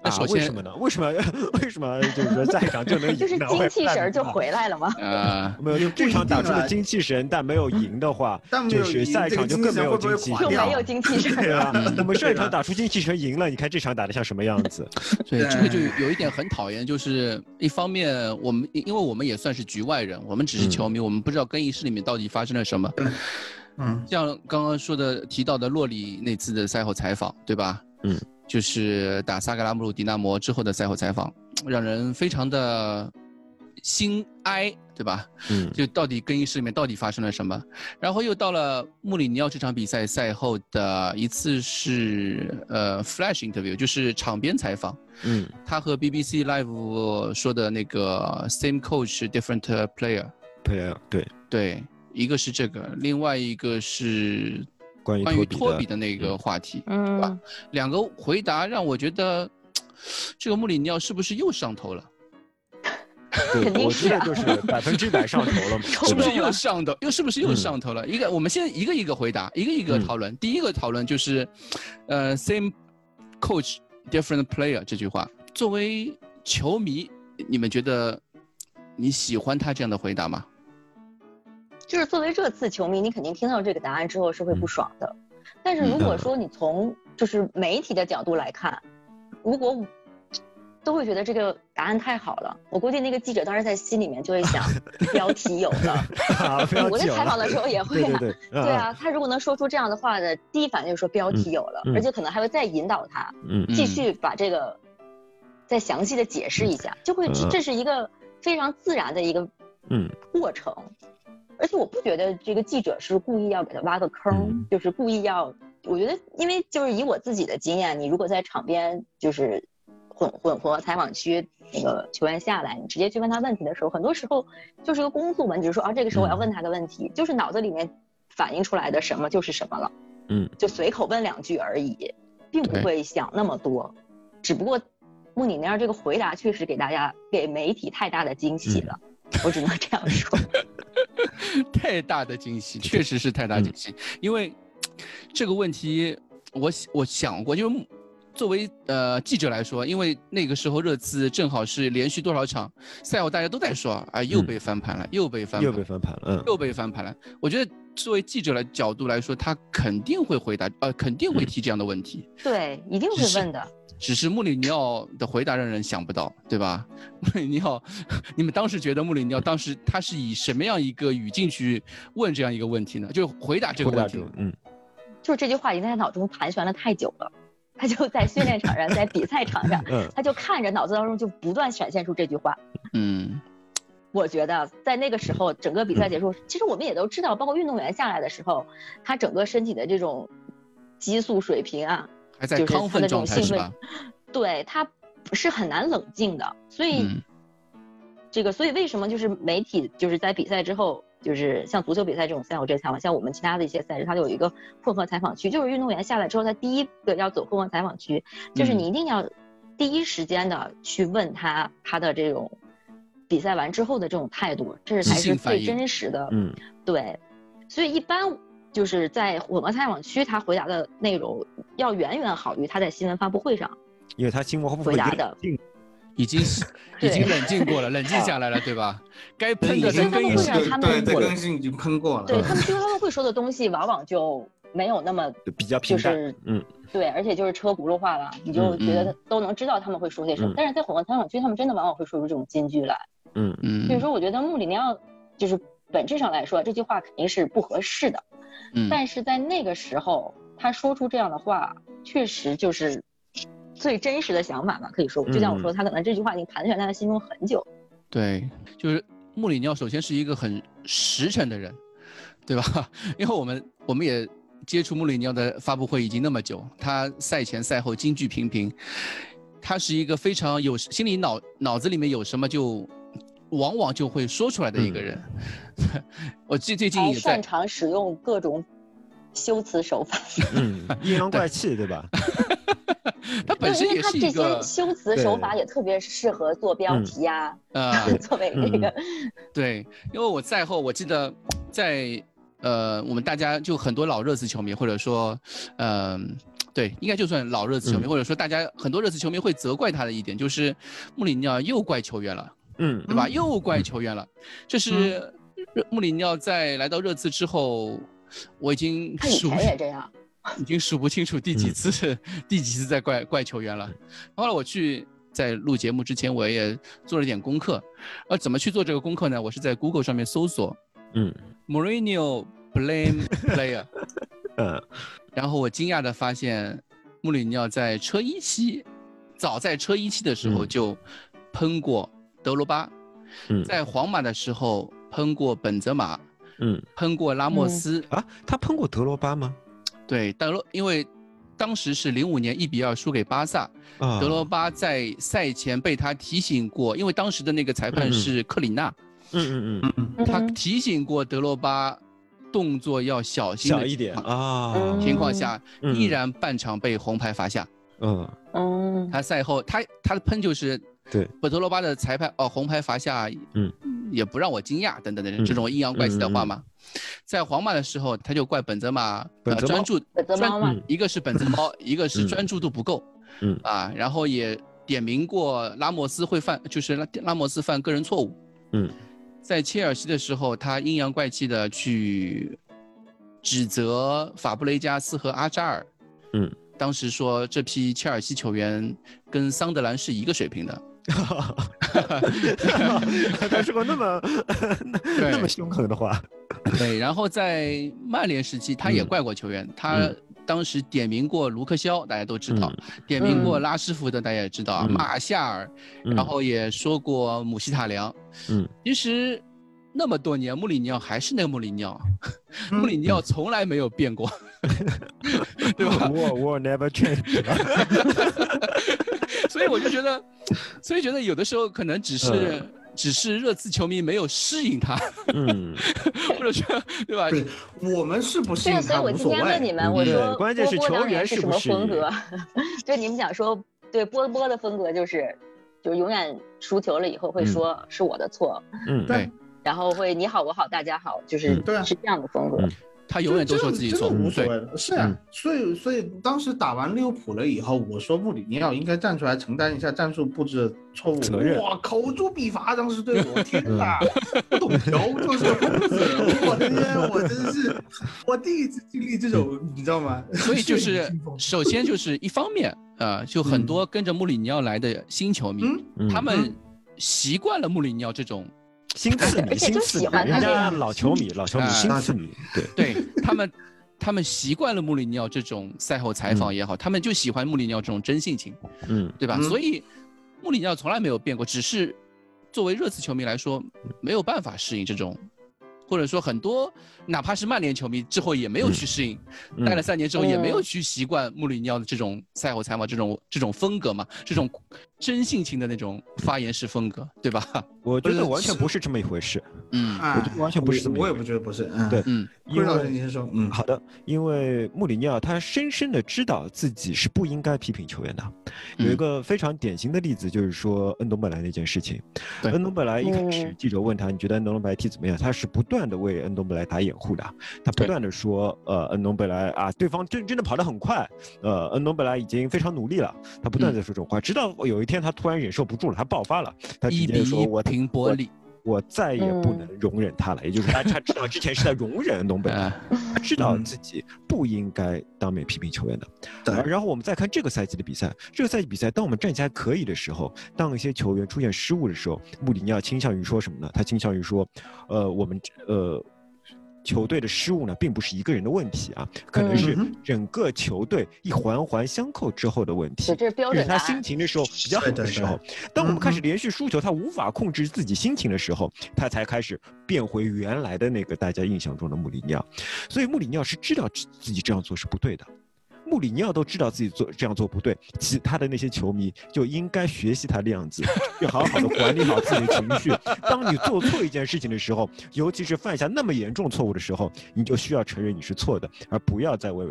那首先为什么呢？为什么 为什么就是说下一场就能赢？就是精气神就回来了吗？啊，没有，这场打出了精气神，但没有赢的话，就是下一场就更没有精气，就没有精气神。对啊，我们上一场打出精气神赢了，你看这场打的像什么样子？对，这个就有一点很讨厌，就是一方面我们因为我们也算是局外人，我们只是球迷，我们不知道更衣室里面到底发生了什么。嗯，像刚刚说的提到的洛里那次的赛后采访，对吧？嗯。就是打萨格拉姆鲁迪纳摩之后的赛后采访，让人非常的心哀，对吧？嗯，就到底更衣室里面到底发生了什么？然后又到了穆里尼奥这场比赛赛后的一次是呃 flash interview，就是场边采访。嗯，他和 BBC Live 说的那个 same coach different player。player，对对，一个是这个，另外一个是。关于关于托比的那个话题，嗯吧？两个回答让我觉得，这个穆里尼奥是不是又上头了？对肯定我觉得就是百分之百上头了，是不是又上头？又是不是又嗯上头了？一个，我们先一个一个回答，一个一个嗯讨论。第一个讨论就是，呃，same coach different player 这句话，作为球迷，你们觉得你喜欢他这样的回答吗？就是作为热刺球迷，你肯定听到这个答案之后是会不爽的。但是嗯。如果说你从就是媒体的角度来看，如果都会觉得这个答案太好了，我估计那个记者当时在心里面就会想，标题有了。我在采访的时候也会啊，对啊，他如果能说出这样的话的，第一反应就是说标题有了，而且可能还会再引导他继续把这个再详细的解释一下，就会嗯。这是一个非常自然的一个嗯。过程。而且我不觉得这个记者是故意要给他挖个坑，嗯就是故意要。我觉得，因为就是以我自己的经验，你如果在场边就是混混混合采访区那个球员下来，你直接去问他问题的时候，很多时候就是个公诉嘛，你只是说啊，这个时候我要问他个问题，就是脑子里面反映出来的什么就是什么了，嗯，就随口问两句而已，并不会想那么多。只不过穆里尼奥这个回答确实给大家给媒体太大的惊喜了，我只能这样说。太大的惊喜，确实是太大惊喜。因为这个问题，我我想过，就是作为呃记者来说，因为那个时候热刺正好是连续多少场赛后大家都在说啊，又被翻盘了，又被翻盘了，又被翻盘了，嗯又被翻盘了。我觉得作为记者的角度来说，他肯定会回答，呃，肯定会提这样的问题。对，一定会问的。只是穆里尼奥的回答让人想不到，对吧？穆里尼奥，你们当时觉得穆里尼奥当时他是以什么样一个语境去问这样一个问题呢？就回答这个问题嗯就是这句话已经在他脑中盘旋了太久了，他就在训练场上，在比赛场上，嗯他就看着脑子当中就不断闪现出这句话。嗯我觉得在那个时候，整个比赛结束，其实我们也都知道，包括运动员下来的时候，他整个身体的这种激素水平啊，还在就是他的亢奋状这种兴奋态是吧？，对他是很难冷静的，所以。嗯这个，所以为什么就是媒体就是在比赛之后，就是像足球比赛这种赛后这采访，像我们其他的一些赛事，它就有一个混合采访区，就是运动员下来之后，他第一个要走混合采访区，就是嗯你一定要第一时间的去问他他的这种比赛完之后的这种态度，这是才是最真实的。嗯对，所以一般就是在混合采访区，他回答的内容要远远好于他在新闻发布会上因为他新闻发布会回答的已经已经是 已经冷静过了，冷静下来了，对吧？该喷的已经跟更衣室他们会让他们对更。新已经喷过了。对他们新闻发布会说的东西，往往就没有那么 比较嗯对，而且就是车轱辘话了，你就嗯觉得都能知道他们会说些什么。嗯但是在混合采访区，他们真的往往会说出这种金句来。嗯嗯所以说，我觉得穆里尼奥就是本质上来说，这句话肯定是不合适的。嗯但是在那个时候，他说出这样的话，确实就是最真实的想法吧，可以说。就像我说，嗯他可能这句话已经盘旋在他心中很久。对，就是穆里尼奥首先是一个很实诚的人，对吧？因为我们我们也接触穆里尼奥的发布会已经那么久，他赛前赛后金句频频，他是一个非常有心里脑脑子里面有什么就往往就会说出来的一个人。我最最近也在擅长使用各种修辞手法。嗯，阴阳怪气，对吧？他本对，身也是一个些修辞手法也特别适合做标嗯题呀、呃作为那个。对，因为我赛后我记得在呃我们大家就很多老热刺球迷或者说嗯、对，应该就算老热刺球迷，嗯或者说大家很多热刺球迷会责怪他的一点就是穆里尼奥又怪球员了，嗯对吧？又怪球员了，这是穆里尼奥在来到热刺之后，我已经数前也这样，已经数不清楚第几次、第几次在怪怪球员了。后来我去在录节目之前，我也做了点功课。呃，怎么去做这个功课呢？我是在 Google 上面搜索嗯 Mourinho blame player，嗯然后我惊讶的发现，穆里尼奥在车一期，早在车一期的时候嗯就喷过德罗巴，嗯。在皇马的时候喷过本泽马，嗯。喷过拉莫斯。啊，他喷过德罗巴吗？对，德罗因为当时是零五年一比二输给巴萨，啊，德罗巴在赛前被他提醒过，因为当时的那个裁判是克里纳，嗯嗯嗯。嗯，他嗯提醒过德罗巴动作要小心小一点啊情况下，嗯。依然半场被红牌罚下。嗯。嗯，他赛后他他的喷就是对。本特罗巴的裁判哦红牌罚下，嗯，也不让我惊讶等等等嗯。等这种阴阳怪气的话嘛。在皇马的时候，他就怪本泽马本泽呃专注本泽一个是本泽猫，一个是嗯。专注度不够，嗯。啊，然后也点名过拉莫斯会犯，就是拉拉莫斯犯个人错误，嗯，在切尔西的时候，他阴阳怪气的去指责法布雷加斯和阿扎尔，嗯，当时说这批切尔西球员跟桑德兰是一个水平的，他说过那么 那么凶狠的话，对，然后在曼联时期，他也嗯怪过球员，他嗯。当时点名过卢克肖，大家都知道，嗯。点名过嗯拉什福德，大家也知道，嗯。马夏尔，嗯。然后也说过姆希塔良，嗯，其实那么多年，穆里尼奥还是那个穆里尼奥，嗯穆里尼奥从来没有变过，对吧？War War never change 所以我就觉得，所以觉得有的时候可能只是。只是热刺球迷没有适应他，嗯，或者说，对吧？对，我们是不适对，应他所以我今无所谓。天问你们，我说关键是球员是什么风格？就你们讲说，对波波的风格就是，就是永远输球了以后会嗯说是我的错，嗯，对然后会你好我好大家好，就是嗯对啊是这样的风格。嗯他永远都说自己错这，个无所谓的。是啊嗯，所以所以当时打完利物浦了以后，我说穆里尼奥应该站出来承担一下战术布置的错误。责任哇，口诛笔伐，当时对我，天哪，嗯不懂球就是疯子，我的天，我真是我第一次经历这种，你知道吗？所以就是首先就是一方面，啊，就很多跟着穆里尼奥来的新球迷，他们习惯了穆里尼奥这种，心刺你，而且就心刺你，喜欢人家老球迷，老球迷啊心刺你，对，对他们，他们习惯了穆里尼奥这种赛后采访也好，他们就喜欢穆里尼奥这种真性情，嗯对吧？嗯。所以穆里尼奥从来没有变过，只是作为热刺球迷来说，没有办法适应这种。或者说很多，哪怕是曼联球迷之后也没有去适应，嗯待了三年之后也没有嗯去习惯穆里尼奥的这种赛后采访这种这种风格嘛，这种真性情的那种发言式风格，对吧？我觉得完全不是这么一回事，嗯哎我觉得完全不是这么一我，我也不觉得不是。嗯，对嗯因辉老师，为你先说。嗯，好的，因为穆里尼奥他深深的知道自己是不应该批评球员的。有一嗯个非常典型的例子，就是说恩东贝莱那件事情。对恩东贝莱一开始嗯记者问他，你觉得恩东贝莱踢怎么样？他是不断的为恩东贝莱打掩护的，他不断的说，呃，恩东贝莱啊，对方真真的跑得很快，呃，恩东贝莱已经非常努力了，他不断在说这种话，直到有一天他突然忍受不住了，他爆发了，他直接说我停玻璃，我再也不嗯能容忍他了，也就是 他他知道之前是在容忍东贝莱。呃，他知道嗯自己不应该当面批评球员的。然后我们再看这个赛季的比赛，这个赛季比赛，当我们战绩还可以的时候，当一些球员出现失误的时候，穆里尼奥倾向于说什么呢？他倾向于说，呃，我们呃。球队的失误呢，并不是一个人的问题啊，可能是整个球队一环环相扣之后的问题，。这是标就是他准答案。心情的时候比较好的时候，当我们开始嗯连续输球，他无法控制自己心情的时候，他才开始变回原来的那个大家印象中的穆里尼奥。所以穆里尼奥是知道自自己这样做是不对的。穆里尼奥都知道自己做这样做不对，其他的那些球迷就应该学习他的样子，去好好的管理好自己的情绪。当你做错一件事情的时候，尤其是犯下那么严重错误的时候，你就需要承认你是错的，而不要再为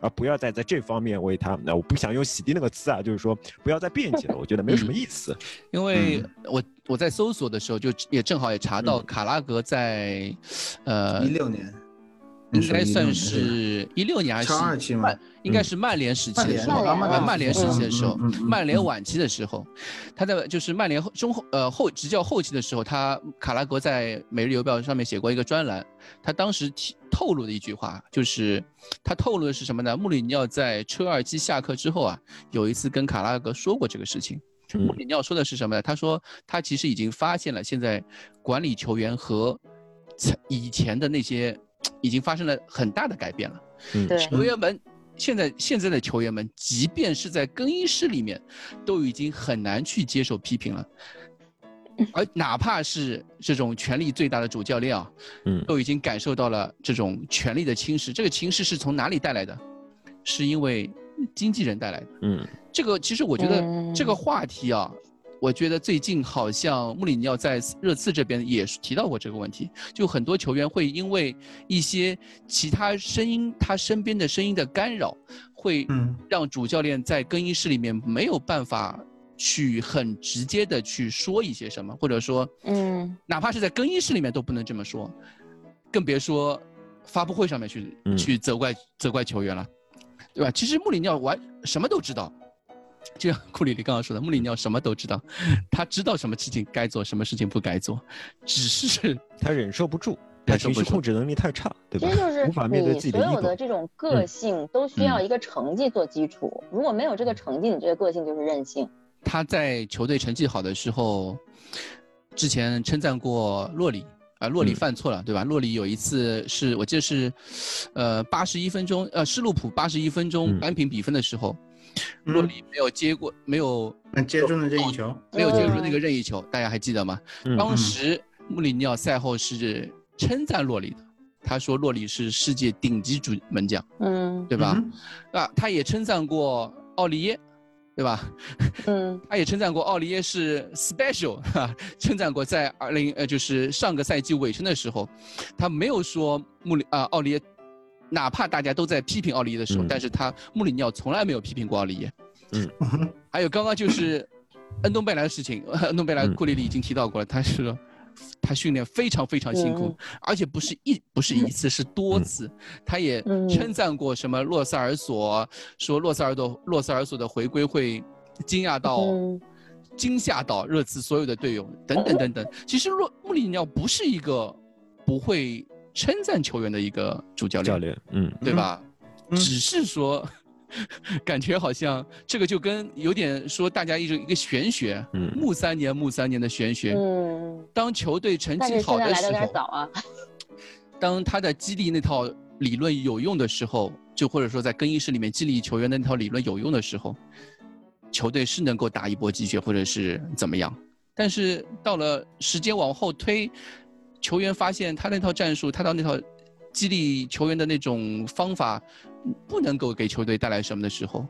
而不要再在这方面为他，那我不想用洗涤那个词啊，就是说不要再辩解了，我觉得没有什么意思。因为嗯我我在搜索的时候就也正好也查到卡拉格在，呃一，六年，应该算是一六年还是超二期嘛曼，应该是曼联时期的时候，曼联啊曼联时期的时候曼联晚期的时候，他在就是曼联后中后呃后执教后期的时候，他卡拉格在《每日邮报》上面写过一个专栏，他当时提透露的一句话，就是他透露的是什么呢？穆里尼奥在车二期下课之后啊，有一次跟卡拉格说过这个事情。穆嗯里尼奥说的是什么呢？他说他其实已经发现了现在管理球员和以前的那些已经发生了很大的改变了。嗯，球员们现在现在的球员们，即便是在更衣室里面，都已经很难去接受批评了。而哪怕是这种权力最大的主教练啊，嗯都已经感受到了这种权力的侵蚀。这个侵蚀是从哪里带来的？是因为经纪人带来的。嗯这个其实我觉得嗯这个话题啊，我觉得最近好像穆里尼奥在热刺这边也提到过这个问题，就很多球员会因为一些其他声音，他身边的声音的干扰，会让主教练在更衣室里面没有办法去很直接的去说一些什么，或者说，嗯，哪怕是在更衣室里面都不能这么说，更别说发布会上面去去责怪责怪球员了，对吧？其实穆里尼奥完什么都知道。就像库里里刚刚说的，穆里尼奥什么都知道，他知道什么事情该做，什么事情不该做，只是 他忍受不住，他情绪控制能力太差，对吧？其实就是无法面对自己的所有的这种个性都需要一个成绩做基础，如果没有这个成绩，你这个个性就是任性。他在球队成绩好的时候，之前称赞过洛里啊，洛里犯错了，对吧？洛里有一次是我记得是，呃，八十一分钟，呃，施洛普八十一分钟扳平比分的时候。洛里没有接过，没有接住那任意球，没有接住那个任意球，大家还记得吗？当时穆里尼奥赛后是称赞洛里的，他说洛里是世界顶级主门将，嗯，对吧？啊，他也称赞过奥利耶，对吧？嗯，他也称赞过奥利耶是 special，哈，称赞过在二零呃就是上个赛季尾声的时候，他没有说穆里啊奥利耶。哪怕大家都在批评奥利耶的时候，但是他穆里尼奥从来没有批评过奥利耶。嗯，还有刚刚就是恩东贝莱的事情，恩东贝莱库里里已经提到过了，他是他训练非常非常辛苦，而且不是一不是一次是多次，他也称赞过什么洛塞尔索，说洛塞尔的洛塞尔索的回归会惊讶到惊吓到热刺所有的队友等等等等。其实洛穆里尼奥不是一个不会。称赞球员的一个主教练，教练，嗯，对吧？只是说，感觉好像这个就跟有点说大家一种一个玄学，嗯，木三年木三年的玄学，嗯，当球队成绩好的时候，当他的激励那套理论有用的时候，就或者说在更衣室里面激励球员的那套理论有用的时候，球队是能够打一波鸡血或者是怎么样，但是到了时间往后推。球员发现他那套战术，他到那套激励球员的那种方法，不能够给球队带来什么的时候，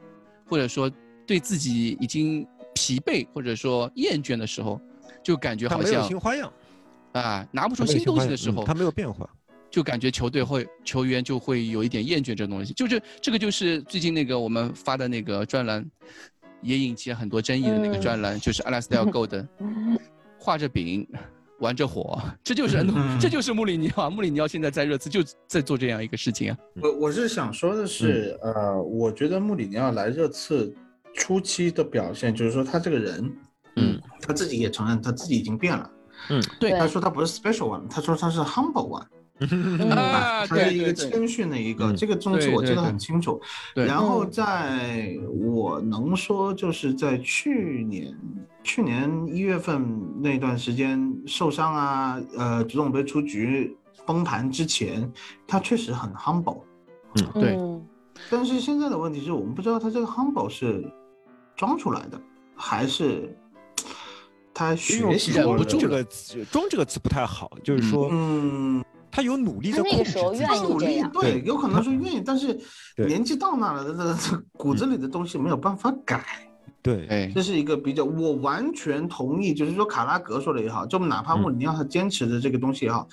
或者说对自己已经疲惫或者说厌倦的时候，就感觉好像新花样啊，拿不出新东西的时候，他没有变化，就感觉球队会球员就会有一点厌倦这东西。就是这个就是最近那个我们发的那个专栏，也引起了很多争议的那个专栏，就是阿拉斯蒂尔·戈登画着饼。玩着火，这就是，这就是穆里尼奥。穆里尼奥现在在热刺就在做这样一个事情啊。我我是想说的是，呃，我觉得穆里尼奥来热刺初期的表现，就是说他这个人，嗯，他自己也承认他自己已经变了。嗯，对，他说他不是 special one，他说他是 humble one。啊，他是一个谦逊的一个，这个东西我记得很清楚。然后在我能说，就是在去年去年一月份那段时间受伤啊，呃，足总杯出局崩盘之前，他确实很 humble。嗯，对。但是现在的问题是我们不知道他这个 humble 是装出来的，还是他学习不住这个“装”这个词不太好，就是说，嗯。他有努力在控制，他努力，对，有可能是愿意，但是年纪到那了，这这骨子里的东西没有办法改。对，这是一个比较，我完全同意，就是说卡拉格说的也好，就哪怕穆里尼奥他坚持的这个东西也好，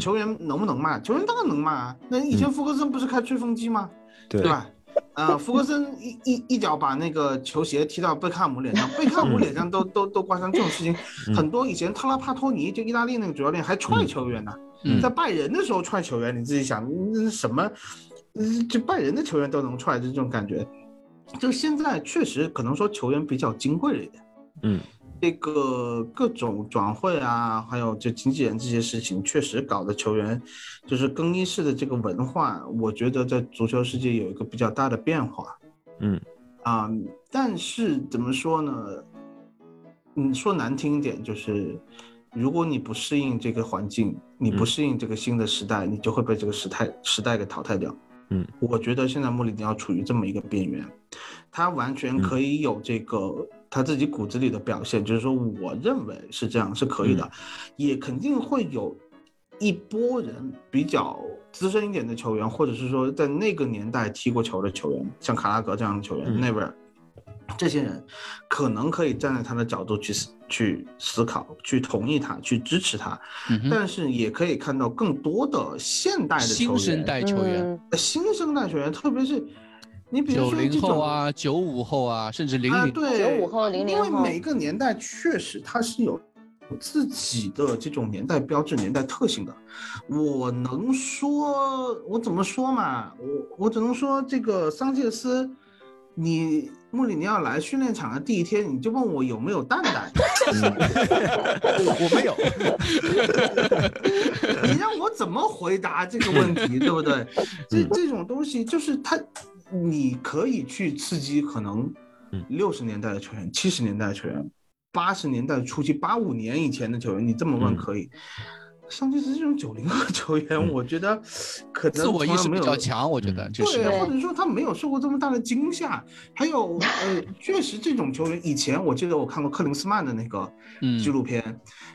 球员能不能骂？球员当然能骂啊。那以前福格森不是开吹风机吗？对吧？啊，福格森一一一脚把那个球鞋踢到贝克汉姆脸上，贝克汉姆脸上都都都刮伤这种事情，很多。以前特拉帕托尼就意大利那个主教练还踹球员呢。在拜仁的时候踹球员，你自己想，那什么，就拜仁的球员都能踹，就这种感觉。就现在确实可能说球员比较金贵了一点，嗯，这个各种转会啊，还有就经纪人这些事情，确实搞得球员就是更衣室的这个文化，我觉得在足球世界有一个比较大的变化，嗯，啊，但是怎么说呢？你说难听一点就是。如果你不适应这个环境，你不适应这个新的时代，你就会被这个时代时代给淘汰掉。嗯，我觉得现在穆里尼奥处于这么一个边缘，他完全可以有这个他自己骨子里的表现，就是说，我认为是这样是可以的，也肯定会有一波人比较资深一点的球员，或者是说在那个年代踢过球的球员，像卡拉格这样的球员，那边这些人可能可以站在他的角度去去思考，去同意他，去支持他，但是也可以看到更多的现代的新生代球员，新生代球员，特别是你比如说九零后啊、九五后啊，甚至零零对九五后、零零后，因为每个年代确实它是有自己的这种年代标志、年代特性的。我能说，我怎么说嘛？我我只能说这个桑切斯。你穆里尼奥来训练场的第一天，你就问我有没有蛋蛋，我没有。你让我怎么回答这个问题，对不对？这这种东西就是他，你可以去刺激可能六十年代的球员、七十年代的球员、八十年代初期、八五年以前的球员，你这么问可以。桑切斯这种九零后球员，我觉得可能自我意识比较强，我觉得就是对，或者说他没有受过这么大的惊吓。还有呃，确实这种球员，以前我记得我看过克林斯曼的那个纪录片，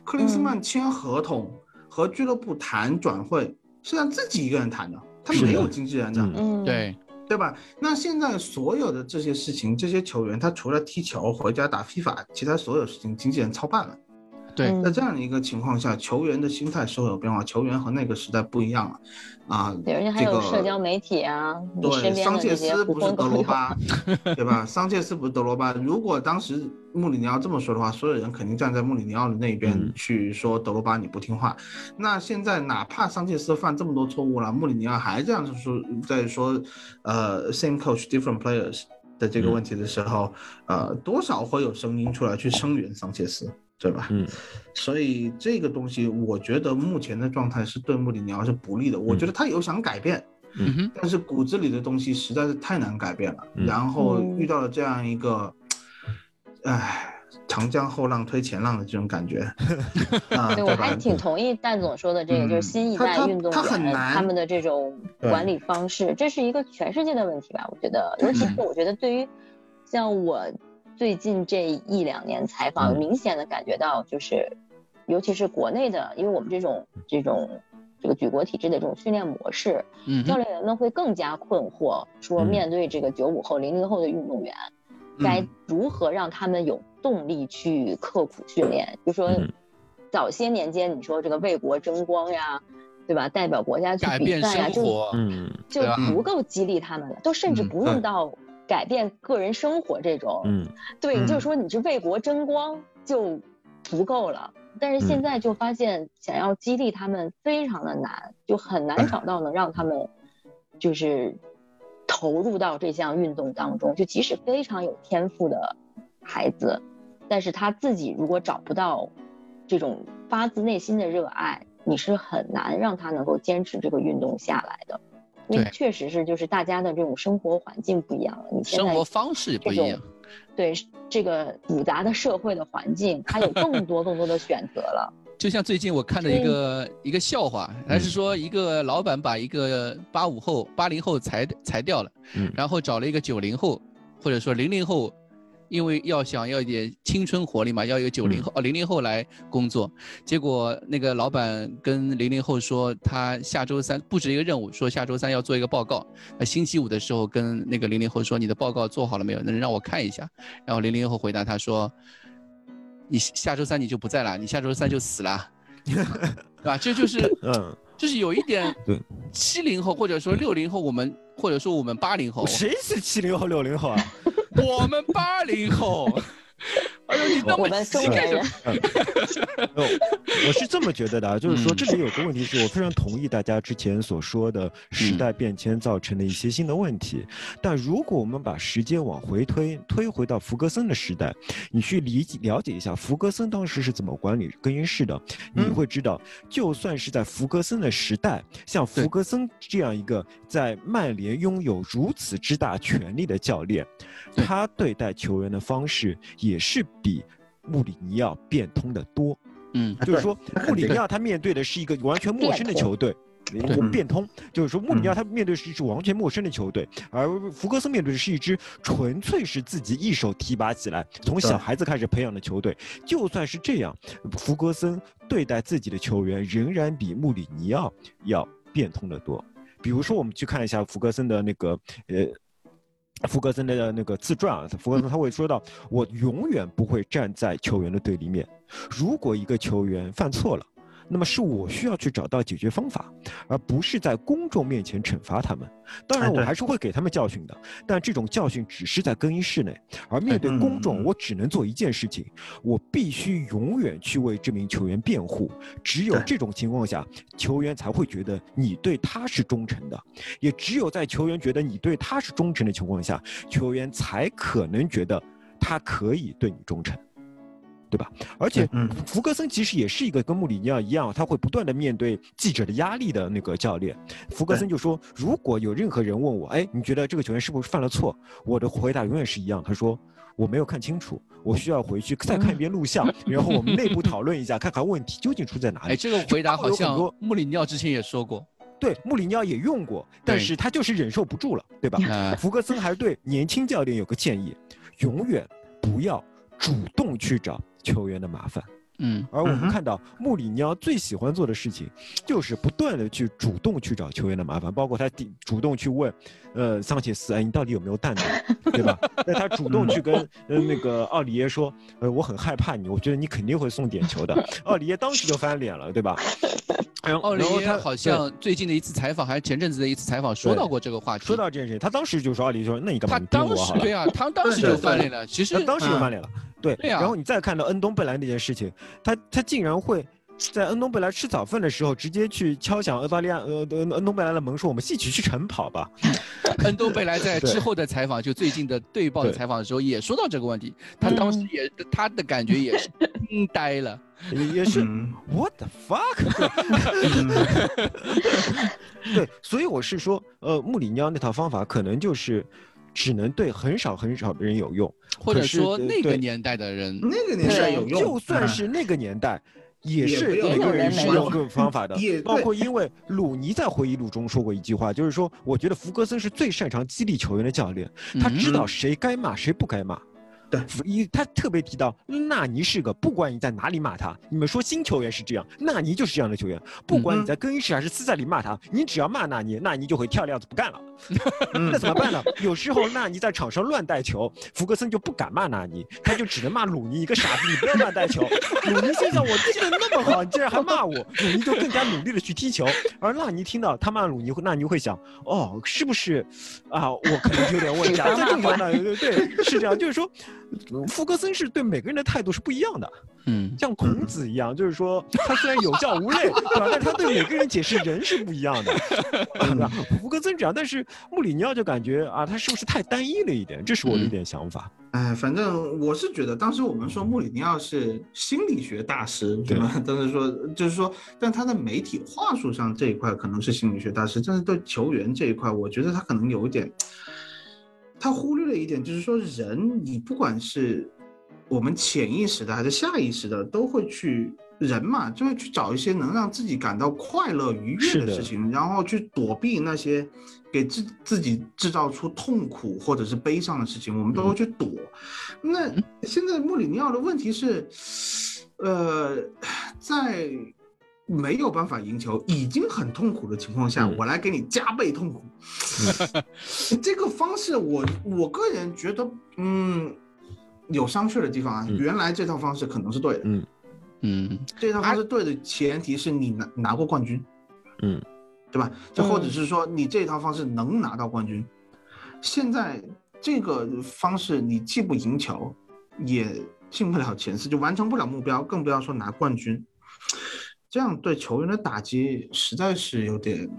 克林斯曼签合同和俱乐部谈转会是让自己一个人谈的，他没有经纪人的，对对吧？那现在所有的这些事情，这些球员他除了踢球回家打 FIFA，其他所有事情经纪人操办了。对，在这样的一个情况下，球员的心态是会有变化，球员和那个时代不一样了，啊，对，而且还有社交媒体啊，对，桑切斯不是德罗巴，对吧？桑切斯不是德罗巴，如果当时穆里尼奥这么说的话，所有人肯定站在穆里尼奥的那边去说德罗巴你不听话。那现在哪怕桑切斯犯这么多错误了，穆里尼奥还这样子说，在说，呃，same coach different players 的这个问题的时候，呃，多少会有声音出来去声援桑切斯。对吧？嗯，所以这个东西，我觉得目前的状态是对穆里尼奥是不利的。我觉得他有想改变，嗯但是骨子里的东西实在是太难改变了。然后遇到了这样一个，唉，长江后浪推前浪的这种感觉。对，我还挺同意蛋总说的这个，就是新一代运动员他们的这种管理方式，这是一个全世界的问题吧？我觉得，尤其是我觉得对于像我。最近这一两年采访，明显的感觉到，就是，尤其是国内的，因为我们这种这种这个举国体制的这种训练模式，嗯教练员们会更加困惑，说面对这个九五后、零零后的运动员，该如何让他们有动力去刻苦训练？就说早些年间，你说这个为国争光呀，对吧？代表国家去比赛呀，就就足够激励他们了，都甚至不用到。改变个人生活这种，嗯，对，你就说你是为国争光就足够了。但是现在就发现，想要激励他们非常的难，就很难找到能让他们就是投入到这项运动当中。就即使非常有天赋的孩子，但是他自己如果找不到这种发自内心的热爱，你是很难让他能够坚持这个运动下来的。因为确实是，就是大家的这种生活环境不一样了。你生活方式也不一样。对这个复杂的社会的环境，它有更多更多的选择了。就像最近我看的一个一个笑话，还是说一个老板把一个八五后、八零后裁裁掉了，然后找了一个九零后，或者说零零后。因为要想要一点青春活力嘛，要有九零后哦零零后来工作，结果那个老板跟零零后说，他下周三布置一个任务，说下周三要做一个报告。那星期五的时候跟那个零零后说，你的报告做好了没有？能让我看一下。然后零零后回答他说，你下周三你就不在了，你下周三就死了，对吧？这就是 嗯，就是有一点对七零后或者说六零后，我们或者说我们八零后，谁是七零后六零后啊？我们八零后，哎呦，你那么中年人，我是这么觉得的啊，就是说这里有个问题是我非常同意大家之前所说的时代变迁造成的一些新的问题，但如果我们把时间往回推，推回到福格森的时代，你去理解了解一下福格森当时是怎么管理更衣室的，你会知道，就算是在福格森的时代，像福格森这样一个在曼联拥有如此之大权力的教练。他对待球员的方式也是比穆里尼奥变通的多，嗯，就是说穆里尼奥他面对的是一个完全陌生的球队，我变通，就是说穆里尼奥他面对是一支完全陌生的球队，而福格森面对的是一支纯粹是自己一手提拔起来，从小孩子开始培养的球队。就算是这样，福格森对待自己的球员仍然比穆里尼奥要变通的多。比如说，我们去看一下福格森的那个呃。福格森的那个自传啊，福格森他会说到，我永远不会站在球员的对立面。如果一个球员犯错了，那么是我需要去找到解决方法，而不是在公众面前惩罚他们。当然，我还是会给他们教训的，但这种教训只是在更衣室内，而面对公众，我只能做一件事情：我必须永远去为这名球员辩护。只有这种情况下，球员才会觉得你对他是忠诚的；也只有在球员觉得你对他是忠诚的情况下，球员才可能觉得他可以对你忠诚。对吧？而且，福格森其实也是一个跟穆里尼奥一样，他会不断的面对记者的压力的那个教练。福格森就说：“如果有任何人问我，哎，你觉得这个球员是不是犯了错？”我的回答永远是一样，他说：“我没有看清楚，我需要回去再看一遍录像，然后我们内部 讨论一下，看看问题究竟出在哪里。”哎，这个回答好像穆里尼奥之前也说过，对，穆里尼奥也用过，但是他就是忍受不住了，对吧？福格森还对年轻教练有个建议：永远不要主动去找。球员的麻烦，嗯，而我们看到穆里尼奥最喜欢做的事情，就是不断的去主动去找球员的麻烦，包括他主主动去问，呃，桑切斯，哎，你到底有没有蛋呢？对吧？那他主动去跟呃那个奥里耶说，呃，我很害怕你，我觉得你肯定会送点球的。奥里耶当时就翻脸了，对吧？奥里耶好像最近的一次采访，还是前阵子的一次采访，说到过这个话题。说到这件事情，他当时就说奥里说，那你干嘛？他当时对啊，他当时就翻脸了。其实当时就翻脸了。对，然后你再看到恩东贝莱那件事情，他他竟然会在恩东贝莱吃早饭的时候，直接去敲响澳大利亚呃恩东贝莱的门，说我们一起去晨跑吧。恩东贝莱在之后的采访，就最近的对报的采访的时候，也说到这个问题，他当时也他的感觉也是惊呆了，也是 What the fuck？对，所以我是说，呃，穆里尼奥那套方法可能就是。只能对很少很少的人有用，或者说那个年代的人，那个年代有用。就算是那个年代，也是每个人是用 各种方法的。包括因为鲁尼在回忆录中说过一句话，就是说，我觉得福格森是最擅长激励球员的教练，他知道谁该骂谁不该骂。对，一他特别提到纳尼是个，不管你在哪里骂他，你们说新球员是这样，纳尼就是这样的球员，不管你在更衣室还是私下里骂他，你只要骂纳尼，纳尼就会跳料子不干了。那怎么办呢？有时候纳尼在场上乱带球，福格森就不敢骂纳尼，他就只能骂鲁尼一个傻子，你不要乱带球。鲁尼心想我踢得那么好，你竟然还骂我，鲁尼就更加努力的去踢球。而纳尼听到他骂鲁尼，纳尼会想，哦，是不是啊？我可能有点问题啊。这正常的，对对，是这样，就是说。福格森是对每个人的态度是不一样的，嗯，像孔子一样，就是说他虽然有教无类，对吧？但他对每个人解释人是不一样的，对吧？福格森这样，但是穆里尼奥就感觉啊，他是不是太单一了一点？这是我的一点想法。哎，反正我是觉得，当时我们说穆里尼奥是心理学大师，对吧？当时说就是说，但他的媒体话术上这一块可能是心理学大师，但是对球员这一块，我觉得他可能有一点。他忽略了一点，就是说，人你不管是我们潜意识的还是下意识的，都会去人嘛，就会去找一些能让自己感到快乐愉悦的事情，然后去躲避那些给自自己制造出痛苦或者是悲伤的事情，我们都会去躲。那现在穆里尼奥的问题是，呃，在。没有办法赢球，已经很痛苦的情况下，我来给你加倍痛苦。这个方式，我我个人觉得，嗯，有商榷的地方啊。原来这套方式可能是对的，嗯嗯，这套方式对的前提是你拿拿过冠军，嗯，对吧？就或者是说你这套方式能拿到冠军。现在这个方式，你既不赢球，也进不了前四，就完成不了目标，更不要说拿冠军。这样对球员的打击实在是有点，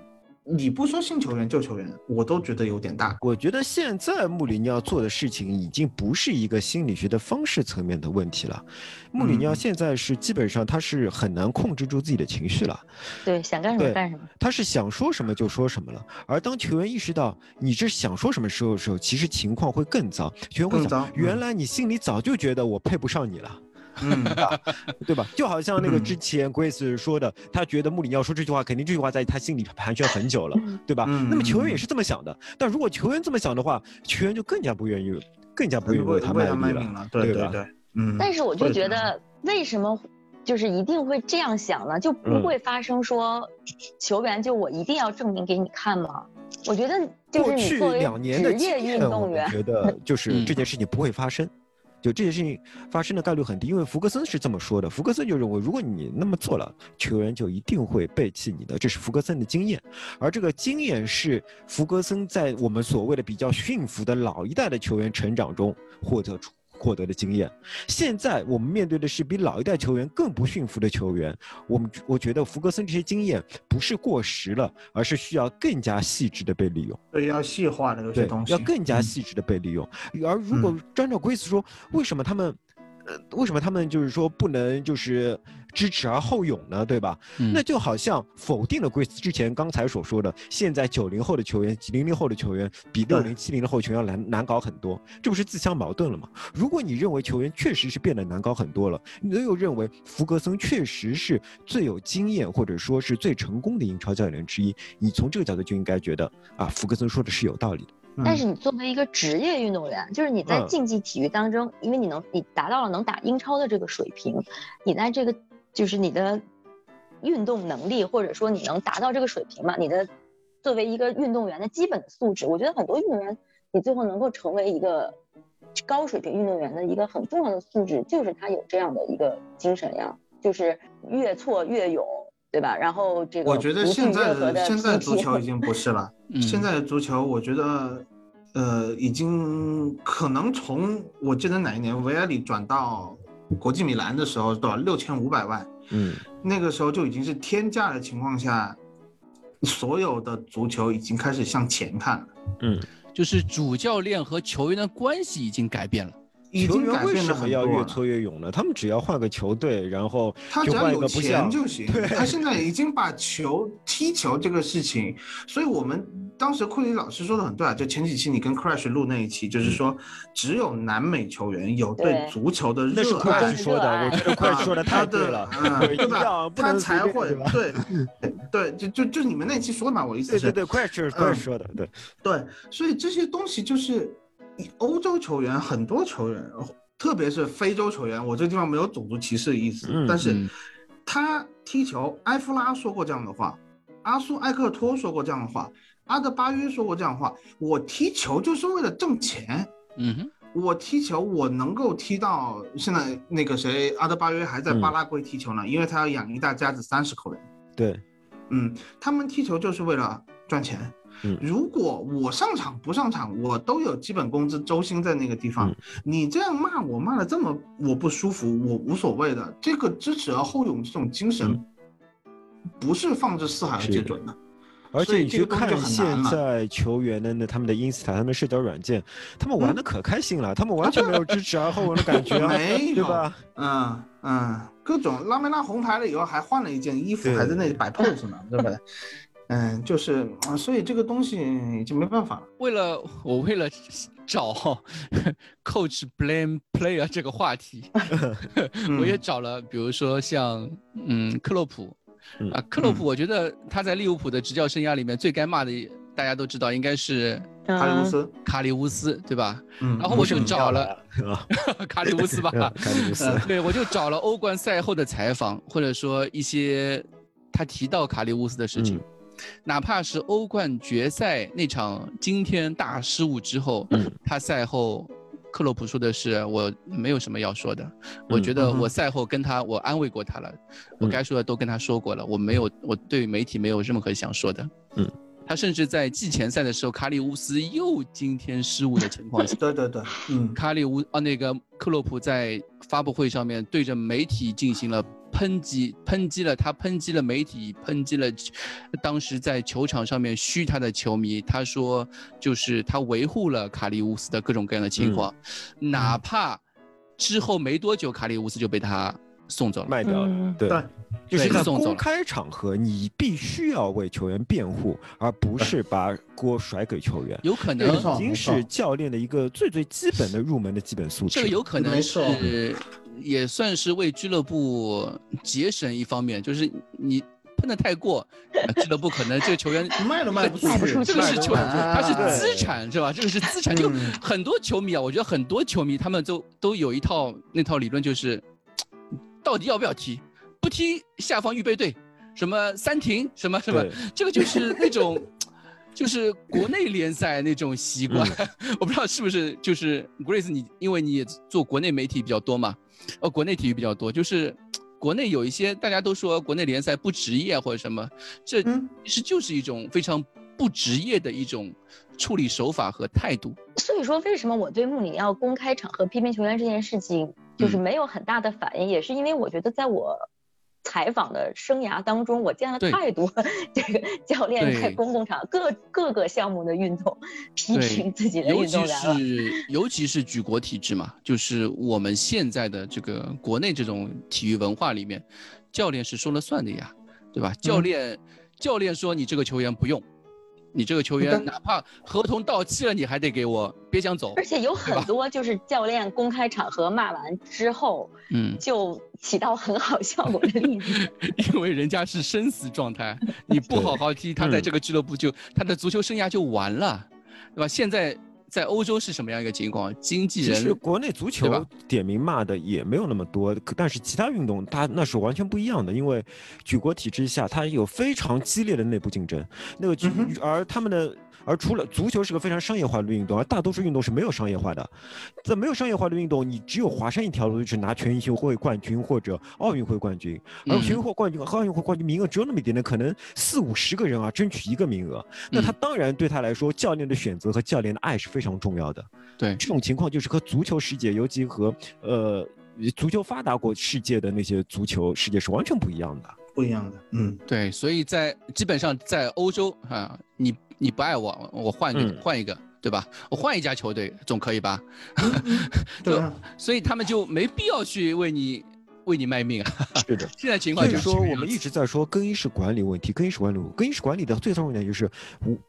你不说新球员旧球员，我都觉得有点大。我觉得现在穆里尼奥做的事情已经不是一个心理学的方式层面的问题了，穆里尼奥现在是基本上他是很难控制住自己的情绪了。对，想干什么干什么。他是想说什么就说什么了。而当球员意识到你这想说什么时候的时候，其实情况会更糟。球员会想，原来你心里早就觉得我配不上你了。嗯，对吧？就好像那个之前 Grace 说的，他觉得穆里尼奥说这句话，肯定这句话在他心里盘旋很久了，对吧？那么球员也是这么想的。但如果球员这么想的话，球员就更加不愿意，更加不愿意为他卖命了，对对对，嗯。但是我就觉得，为什么就是一定会这样想呢？就不会发生说球员就我一定要证明给你看吗？我觉得就是你作为职业运动员，觉得就是这件事情不会发生。就这些事情发生的概率很低，因为弗格森是这么说的。弗格森就认为，如果你那么做了，球员就一定会背弃你的，这是弗格森的经验。而这个经验是弗格森在我们所谓的比较驯服的老一代的球员成长中获得出。获得的经验，现在我们面对的是比老一代球员更不驯服的球员。我们我觉得福格森这些经验不是过时了，而是需要更加细致的被利用。对，要细化的有些东西，要更加细致的被利用。而如果按照规则说，为什么他们？为什么他们就是说不能就是知耻而后勇呢？对吧？那就好像否定了贵之前刚才所说的，现在九零后的球员、零零后的球员比六零、七零后球员要难难搞很多，这不是自相矛盾了吗？如果你认为球员确实是变得难搞很多了，你又认为福格森确实是最有经验或者说是最成功的英超教练之一，你从这个角度就应该觉得啊，福格森说的是有道理的。但是你作为一个职业运动员，就是你在竞技体育当中，因为你能你达到了能打英超的这个水平，你在这个就是你的运动能力，或者说你能达到这个水平嘛？你的作为一个运动员的基本的素质，我觉得很多运动员你最后能够成为一个高水平运动员的一个很重要的素质，就是他有这样的一个精神呀，就是越挫越勇。对吧？然后这个，我觉得现在的现在足球已经不是了。现在的足球，我觉得，呃，已经可能从我记得哪一年维埃里转到国际米兰的时候，多少六千五百万？嗯，那个时候就已经是天价的情况下，所有的足球已经开始向前看了。嗯，就是主教练和球员的关系已经改变了。球员为什么要越挫越勇呢？他们只要换个球队，然后他只要有钱就行。他现在已经把球踢球这个事情，所以我们当时库里老师说的很对啊，就前几期你跟 Crash 录那一期，就是说只有南美球员有对足球的热爱。那是 说的，我觉得 Crash 说的太对了，对吧？他才会对对，就就就你们那期说的嘛，我意思是，对对，Crash Crash 说的，对对，所以这些东西就是。欧洲球员很多球员，特别是非洲球员，我这地方没有种族歧视的意思，但是他踢球，埃夫拉说过这样的话，阿苏埃克托说过这样的话，阿德巴约说过这样的话，我踢球就是为了挣钱，嗯哼，我踢球我能够踢到现在那个谁，阿德巴约还在巴拉圭踢球呢，因为他要养一大家子三十口人，对，嗯，他们踢球就是为了赚钱。如果我上场不上场，我都有基本工资，周薪在那个地方。你这样骂我骂的这么我不舒服，我无所谓的。这个知耻而后勇这种精神，不是放之四海而皆准的。而且你去看现在球员的那他们的 ins 塔，他们社交软件，他们玩的可开心了，他们完全没有知耻而后勇的感觉，没对吧？嗯嗯，各种拉没拉红牌了以后还换了一件衣服，还在那里摆 pose 呢，对不对？嗯，就是啊，所以这个东西已经没办法了。为了我为了找 coach blame player 这个话题，我也找了，比如说像嗯克洛普啊，克洛普，我觉得他在利物浦的执教生涯里面最该骂的，大家都知道应该是卡里乌斯，卡里乌斯对吧？嗯，然后我就找了 卡里乌斯吧，卡里乌斯，对我就找了欧冠赛后的采访，或者说一些他提到卡里乌斯的事情。哪怕是欧冠决赛那场惊天大失误之后，他赛后，克洛普说的是我没有什么要说的，我觉得我赛后跟他我安慰过他了，我该说的都跟他说过了，我没有我对媒体没有任何想说的。嗯，他甚至在季前赛的时候，卡里乌斯又惊天失误的情况下，对对对，嗯，卡里乌啊那个克洛普在发布会上面对着媒体进行了。抨击，抨击了他，抨击了媒体，抨击了当时在球场上面嘘他的球迷。他说，就是他维护了卡利乌斯的各种各样的情况，哪怕之后没多久，卡利乌斯就被他送走了，卖掉了。对，就是在公开场合，你必须要为球员辩护，而不是把锅甩给球员。有可能已经是教练的一个最最基本的入门的基本素质。这个有可能是。也算是为俱乐部节省一方面，就是你喷的太过，俱乐部可能这个球员卖都卖不出去，这个是球，他是资产是吧？这个是资产，就很多球迷啊，我觉得很多球迷他们都都有一套那套理论，就是到底要不要踢，不踢下方预备队，什么三停，什么什么，这个就是那种，就是国内联赛那种习惯。我不知道是不是就是 Grace，你因为你也做国内媒体比较多嘛，呃，国内体育比较多，就是国内有一些大家都说国内联赛不职业或者什么，这其实就是一种非常不职业的一种处理手法和态度。所以说，为什么我对穆里尼奥公开场合批评球员这件事情？就是没有很大的反应，也是因为我觉得在我采访的生涯当中，我见了太多这个 教练在公共场各各个项目的运动批评自己的运动员了。尤 其是尤其是举国体制嘛，就是我们现在的这个国内这种体育文化里面，教练是说了算的呀，对吧？教练教练说你这个球员不用。你这个球员哪怕合同到期了，你还得给我，别想走。而且有很多就是教练公开场合骂完之后，嗯，就起到很好效果的例子。因为人家是生死状态，你不好好踢，他在这个俱乐部就他的足球生涯就完了，对吧？现在。在欧洲是什么样一个情况？经纪人其实国内足球点名骂的也没有那么多，但是其他运动它那是完全不一样的，因为举国体制下它有非常激烈的内部竞争，那个而他们的。而除了足球是个非常商业化的运动，而大多数运动是没有商业化的。在没有商业化的运动，你只有华山一条路，就是拿全运会冠军或者奥运会冠军。而全运会冠军和奥运会冠军名额只有那么一点点，可能四五十个人啊，争取一个名额。那他当然对他来说，教练的选择和教练的爱是非常重要的。对这种情况，就是和足球世界，尤其和呃足球发达国世界的那些足球世界是完全不一样的。不一样的，嗯，对。所以在基本上在欧洲啊，你。你不爱我，我换一个换一个，对吧？我换一家球队总可以吧？对，所以他们就没必要去为你为你卖命啊。是的，现在情况就是说，我们一直在说更衣室管理问题，更衣室管理，更衣室管理的最重要一点就是，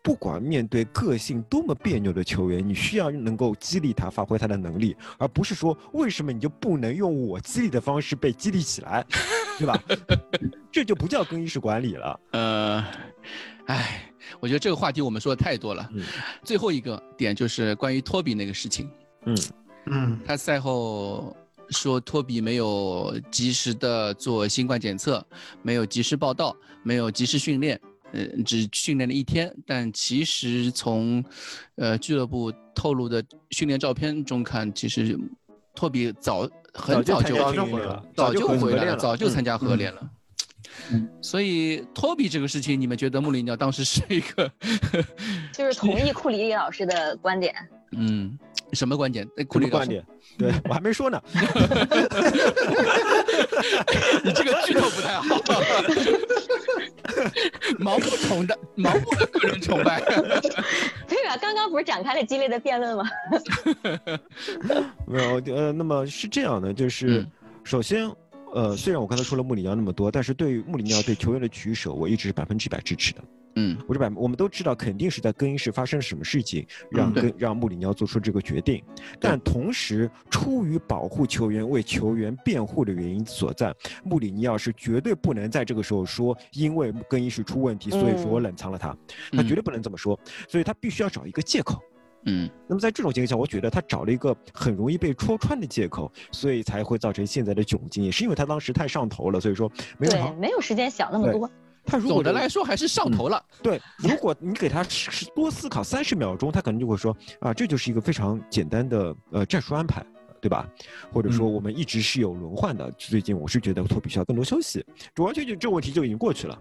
不管面对个性多么别扭的球员，你需要能够激励他发挥他的能力，而不是说为什么你就不能用我激励的方式被激励起来，对吧？这就不叫更衣室管理了。呃，唉。我觉得这个话题我们说的太多了。最后一个点就是关于托比那个事情。嗯嗯，他赛后说托比没有及时的做新冠检测，没有及时报道，没有及时训练，嗯，只训练了一天。但其实从呃俱乐部透露的训练照片中看，其实托比早很早就早就回来了，早就参加合练了。所以托比这个事情，你们觉得穆里尼奥当时是一个，就是同意库里里老师的观点。嗯，什么观点？库里观点？对我还没说呢。你这个剧透不太好。盲目崇的，盲目的个人崇拜。对啊，刚刚不是展开了激烈的辩论吗？没有，呃，那么是这样的，就是首先。呃，虽然我刚才说了穆里尼奥那么多，但是对于穆里尼奥对球员的取舍，我一直是百分之百支持的。嗯，我是百，我们都知道肯定是在更衣室发生了什么事情，让跟让穆里尼奥做出这个决定。但同时，出于保护球员、为球员辩护的原因所在，穆里尼奥是绝对不能在这个时候说，因为更衣室出问题，所以说我冷藏了他。他绝对不能这么说，所以他必须要找一个借口。嗯，那么在这种情况下，我觉得他找了一个很容易被戳穿的借口，所以才会造成现在的窘境，也是因为他当时太上头了，所以说没有没有时间想那么多。他如总的来说还是上头了。对，如果你给他多思考三十秒钟，他可能就会说啊，这就是一个非常简单的呃战术安排。对吧？或者说我们一直是有轮换的。最近我是觉得托比需要更多休息，这完全就这个问题就已经过去了。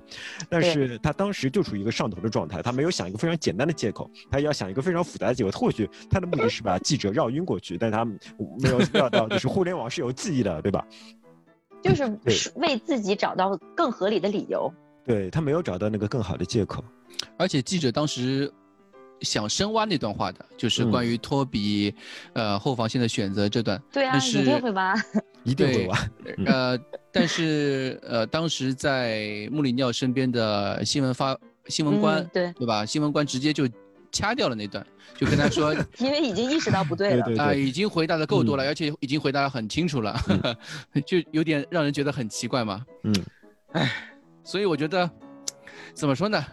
但是他当时就处于一个上头的状态，他没有想一个非常简单的借口，他要想一个非常复杂的借口。或许他的目的是把记者绕晕过去，但他没有料到就是互联网是有记忆的，对吧？就是为自己找到更合理的理由。对他没有找到那个更好的借口，而且记者当时。想深挖那段话的，就是关于托比，呃，后防线的选择这段。对啊，一定会挖，一定会挖。呃，但是呃，当时在穆里尼奥身边的新闻发新闻官，对对吧？新闻官直接就掐掉了那段，就跟他说，因为已经意识到不对了啊，已经回答的够多了，而且已经回答的很清楚了，就有点让人觉得很奇怪嘛。嗯，哎，所以我觉得，怎么说呢？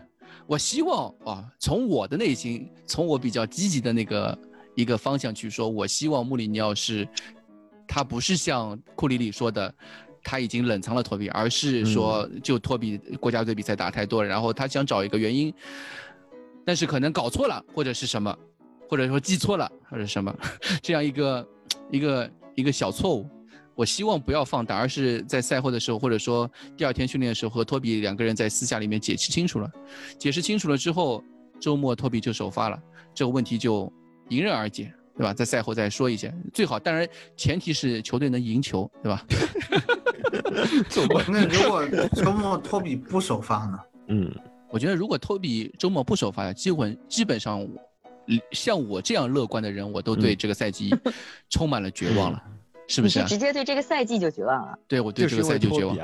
我希望啊，从我的内心，从我比较积极的那个一个方向去说，我希望穆里尼奥是，他不是像库里里说的，他已经冷藏了托比，而是说就托比国家队比赛打太多了，然后他想找一个原因，但是可能搞错了或者是什么，或者说记错了或者什么，这样一个一个一个小错误，我希望不要放大，而是在赛后的时候，或者说第二天训练的时候和托比两个人在私下里面解释清楚了，解释清楚了之后，周末托比就首发了，这个问题就迎刃而解。对吧？在赛后再说一下，最好当然前提是球队能赢球，对吧？那如果周末托比不首发呢？嗯，我觉得如果托比周末不首发，基本基本上，像我这样乐观的人，我都对这个赛季充满了绝望了，是不是？直接对这个赛季就绝望了？对，我对这个赛季绝望，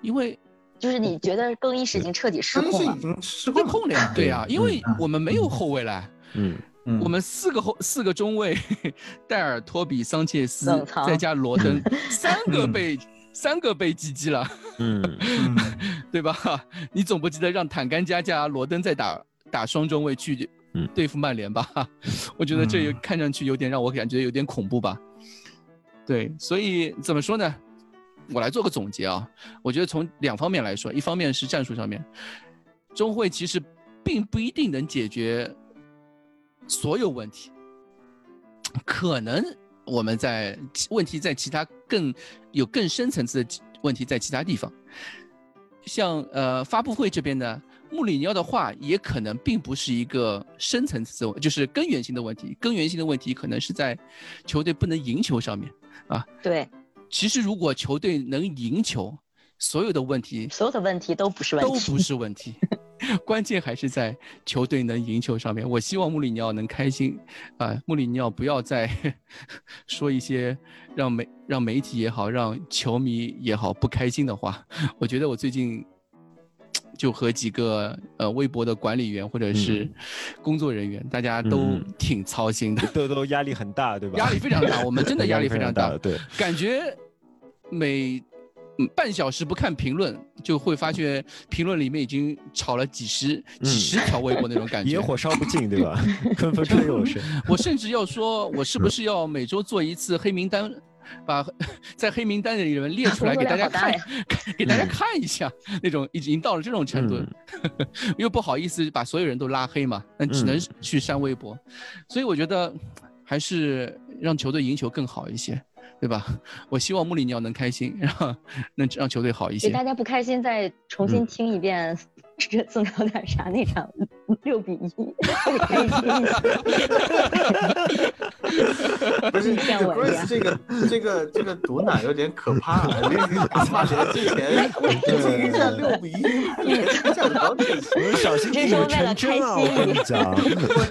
因为就是你觉得更衣室已经彻底失控了，已经失控了呀？对呀，因为我们没有后卫了，嗯。我们四个后四个中卫，戴尔、托比、桑切斯，再加罗登，三个被三个被击击了，嗯，对吧？你总不记得让坦甘加加罗登再打打双中卫去对付曼联吧？我觉得这看上去有点让我感觉有点恐怖吧？对，所以怎么说呢？我来做个总结啊，我觉得从两方面来说，一方面是战术上面，中会其实并不一定能解决。所有问题，可能我们在问题在其他更有更深层次的问题在其他地方，像呃发布会这边呢，穆里尼奥的话也可能并不是一个深层次，就是根源性的问题，根源性的问题可能是在球队不能赢球上面啊。对，其实如果球队能赢球，所有的问题，所有的问题都不是问题，都不是问题。关键还是在球队能赢球上面。我希望穆里尼奥能开心，啊，穆里尼奥不要再 说一些让媒让媒体也好，让球迷也好不开心的话。我觉得我最近就和几个呃微博的管理员或者是工作人员，大家都挺操心的，都都压力很大，对吧？压力非常大，我们真的 压力非常大，对，感觉每。半小时不看评论，就会发现评论里面已经炒了几十几十条微博那种感觉，野火烧不尽，对吧？纷纷吹又生。我甚至要说，我是不是要每周做一次黑名单，把在黑名单的人列出来 给大家看，给大家看一下那种已经到了这种程度，又不好意思把所有人都拉黑嘛，那只能去删微博，所以我觉得还是让球队赢球更好一些。对吧？我希望穆里尼奥能开心，然后能让球队好一些。给大家不开心，再重新听一遍这次聊点啥那场六比一，开心。不是 不是这个这个这个毒奶有点可怕，你打曼联之前就是一下六比一，这样好可惜。小心一语成真啊！我跟你讲，我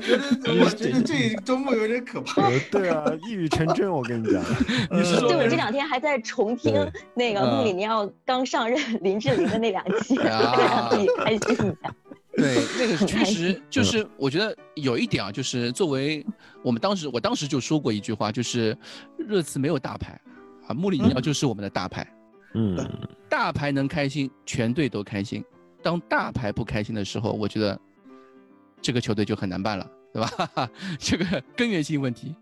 觉得 我觉得这周末有点可怕。对啊，一语成真，我跟你讲。对，我这两天还在重听那个穆里尼奥刚上任林志玲的那两期，让自己开心。对，那个确实 就是，我觉得有一点啊，就是作为我们当时，我当时就说过一句话，就是热刺没有大牌啊，穆里尼奥就是我们的大牌。嗯，大牌能开心，全队都开心。当大牌不开心的时候，我觉得这个球队就很难办了，对吧？这个根源性问题。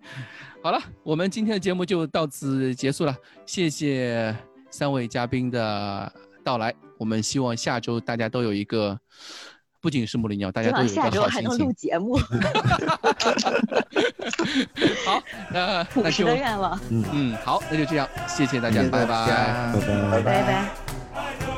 好了，我们今天的节目就到此结束了。谢谢三位嘉宾的到来。我们希望下周大家都有一个，不仅是穆里尼奥，大家都有一个好心情。下周还能录节目。好，那那就的愿望。嗯嗯，好，那就这样，谢谢大家，拜拜，拜拜，拜拜。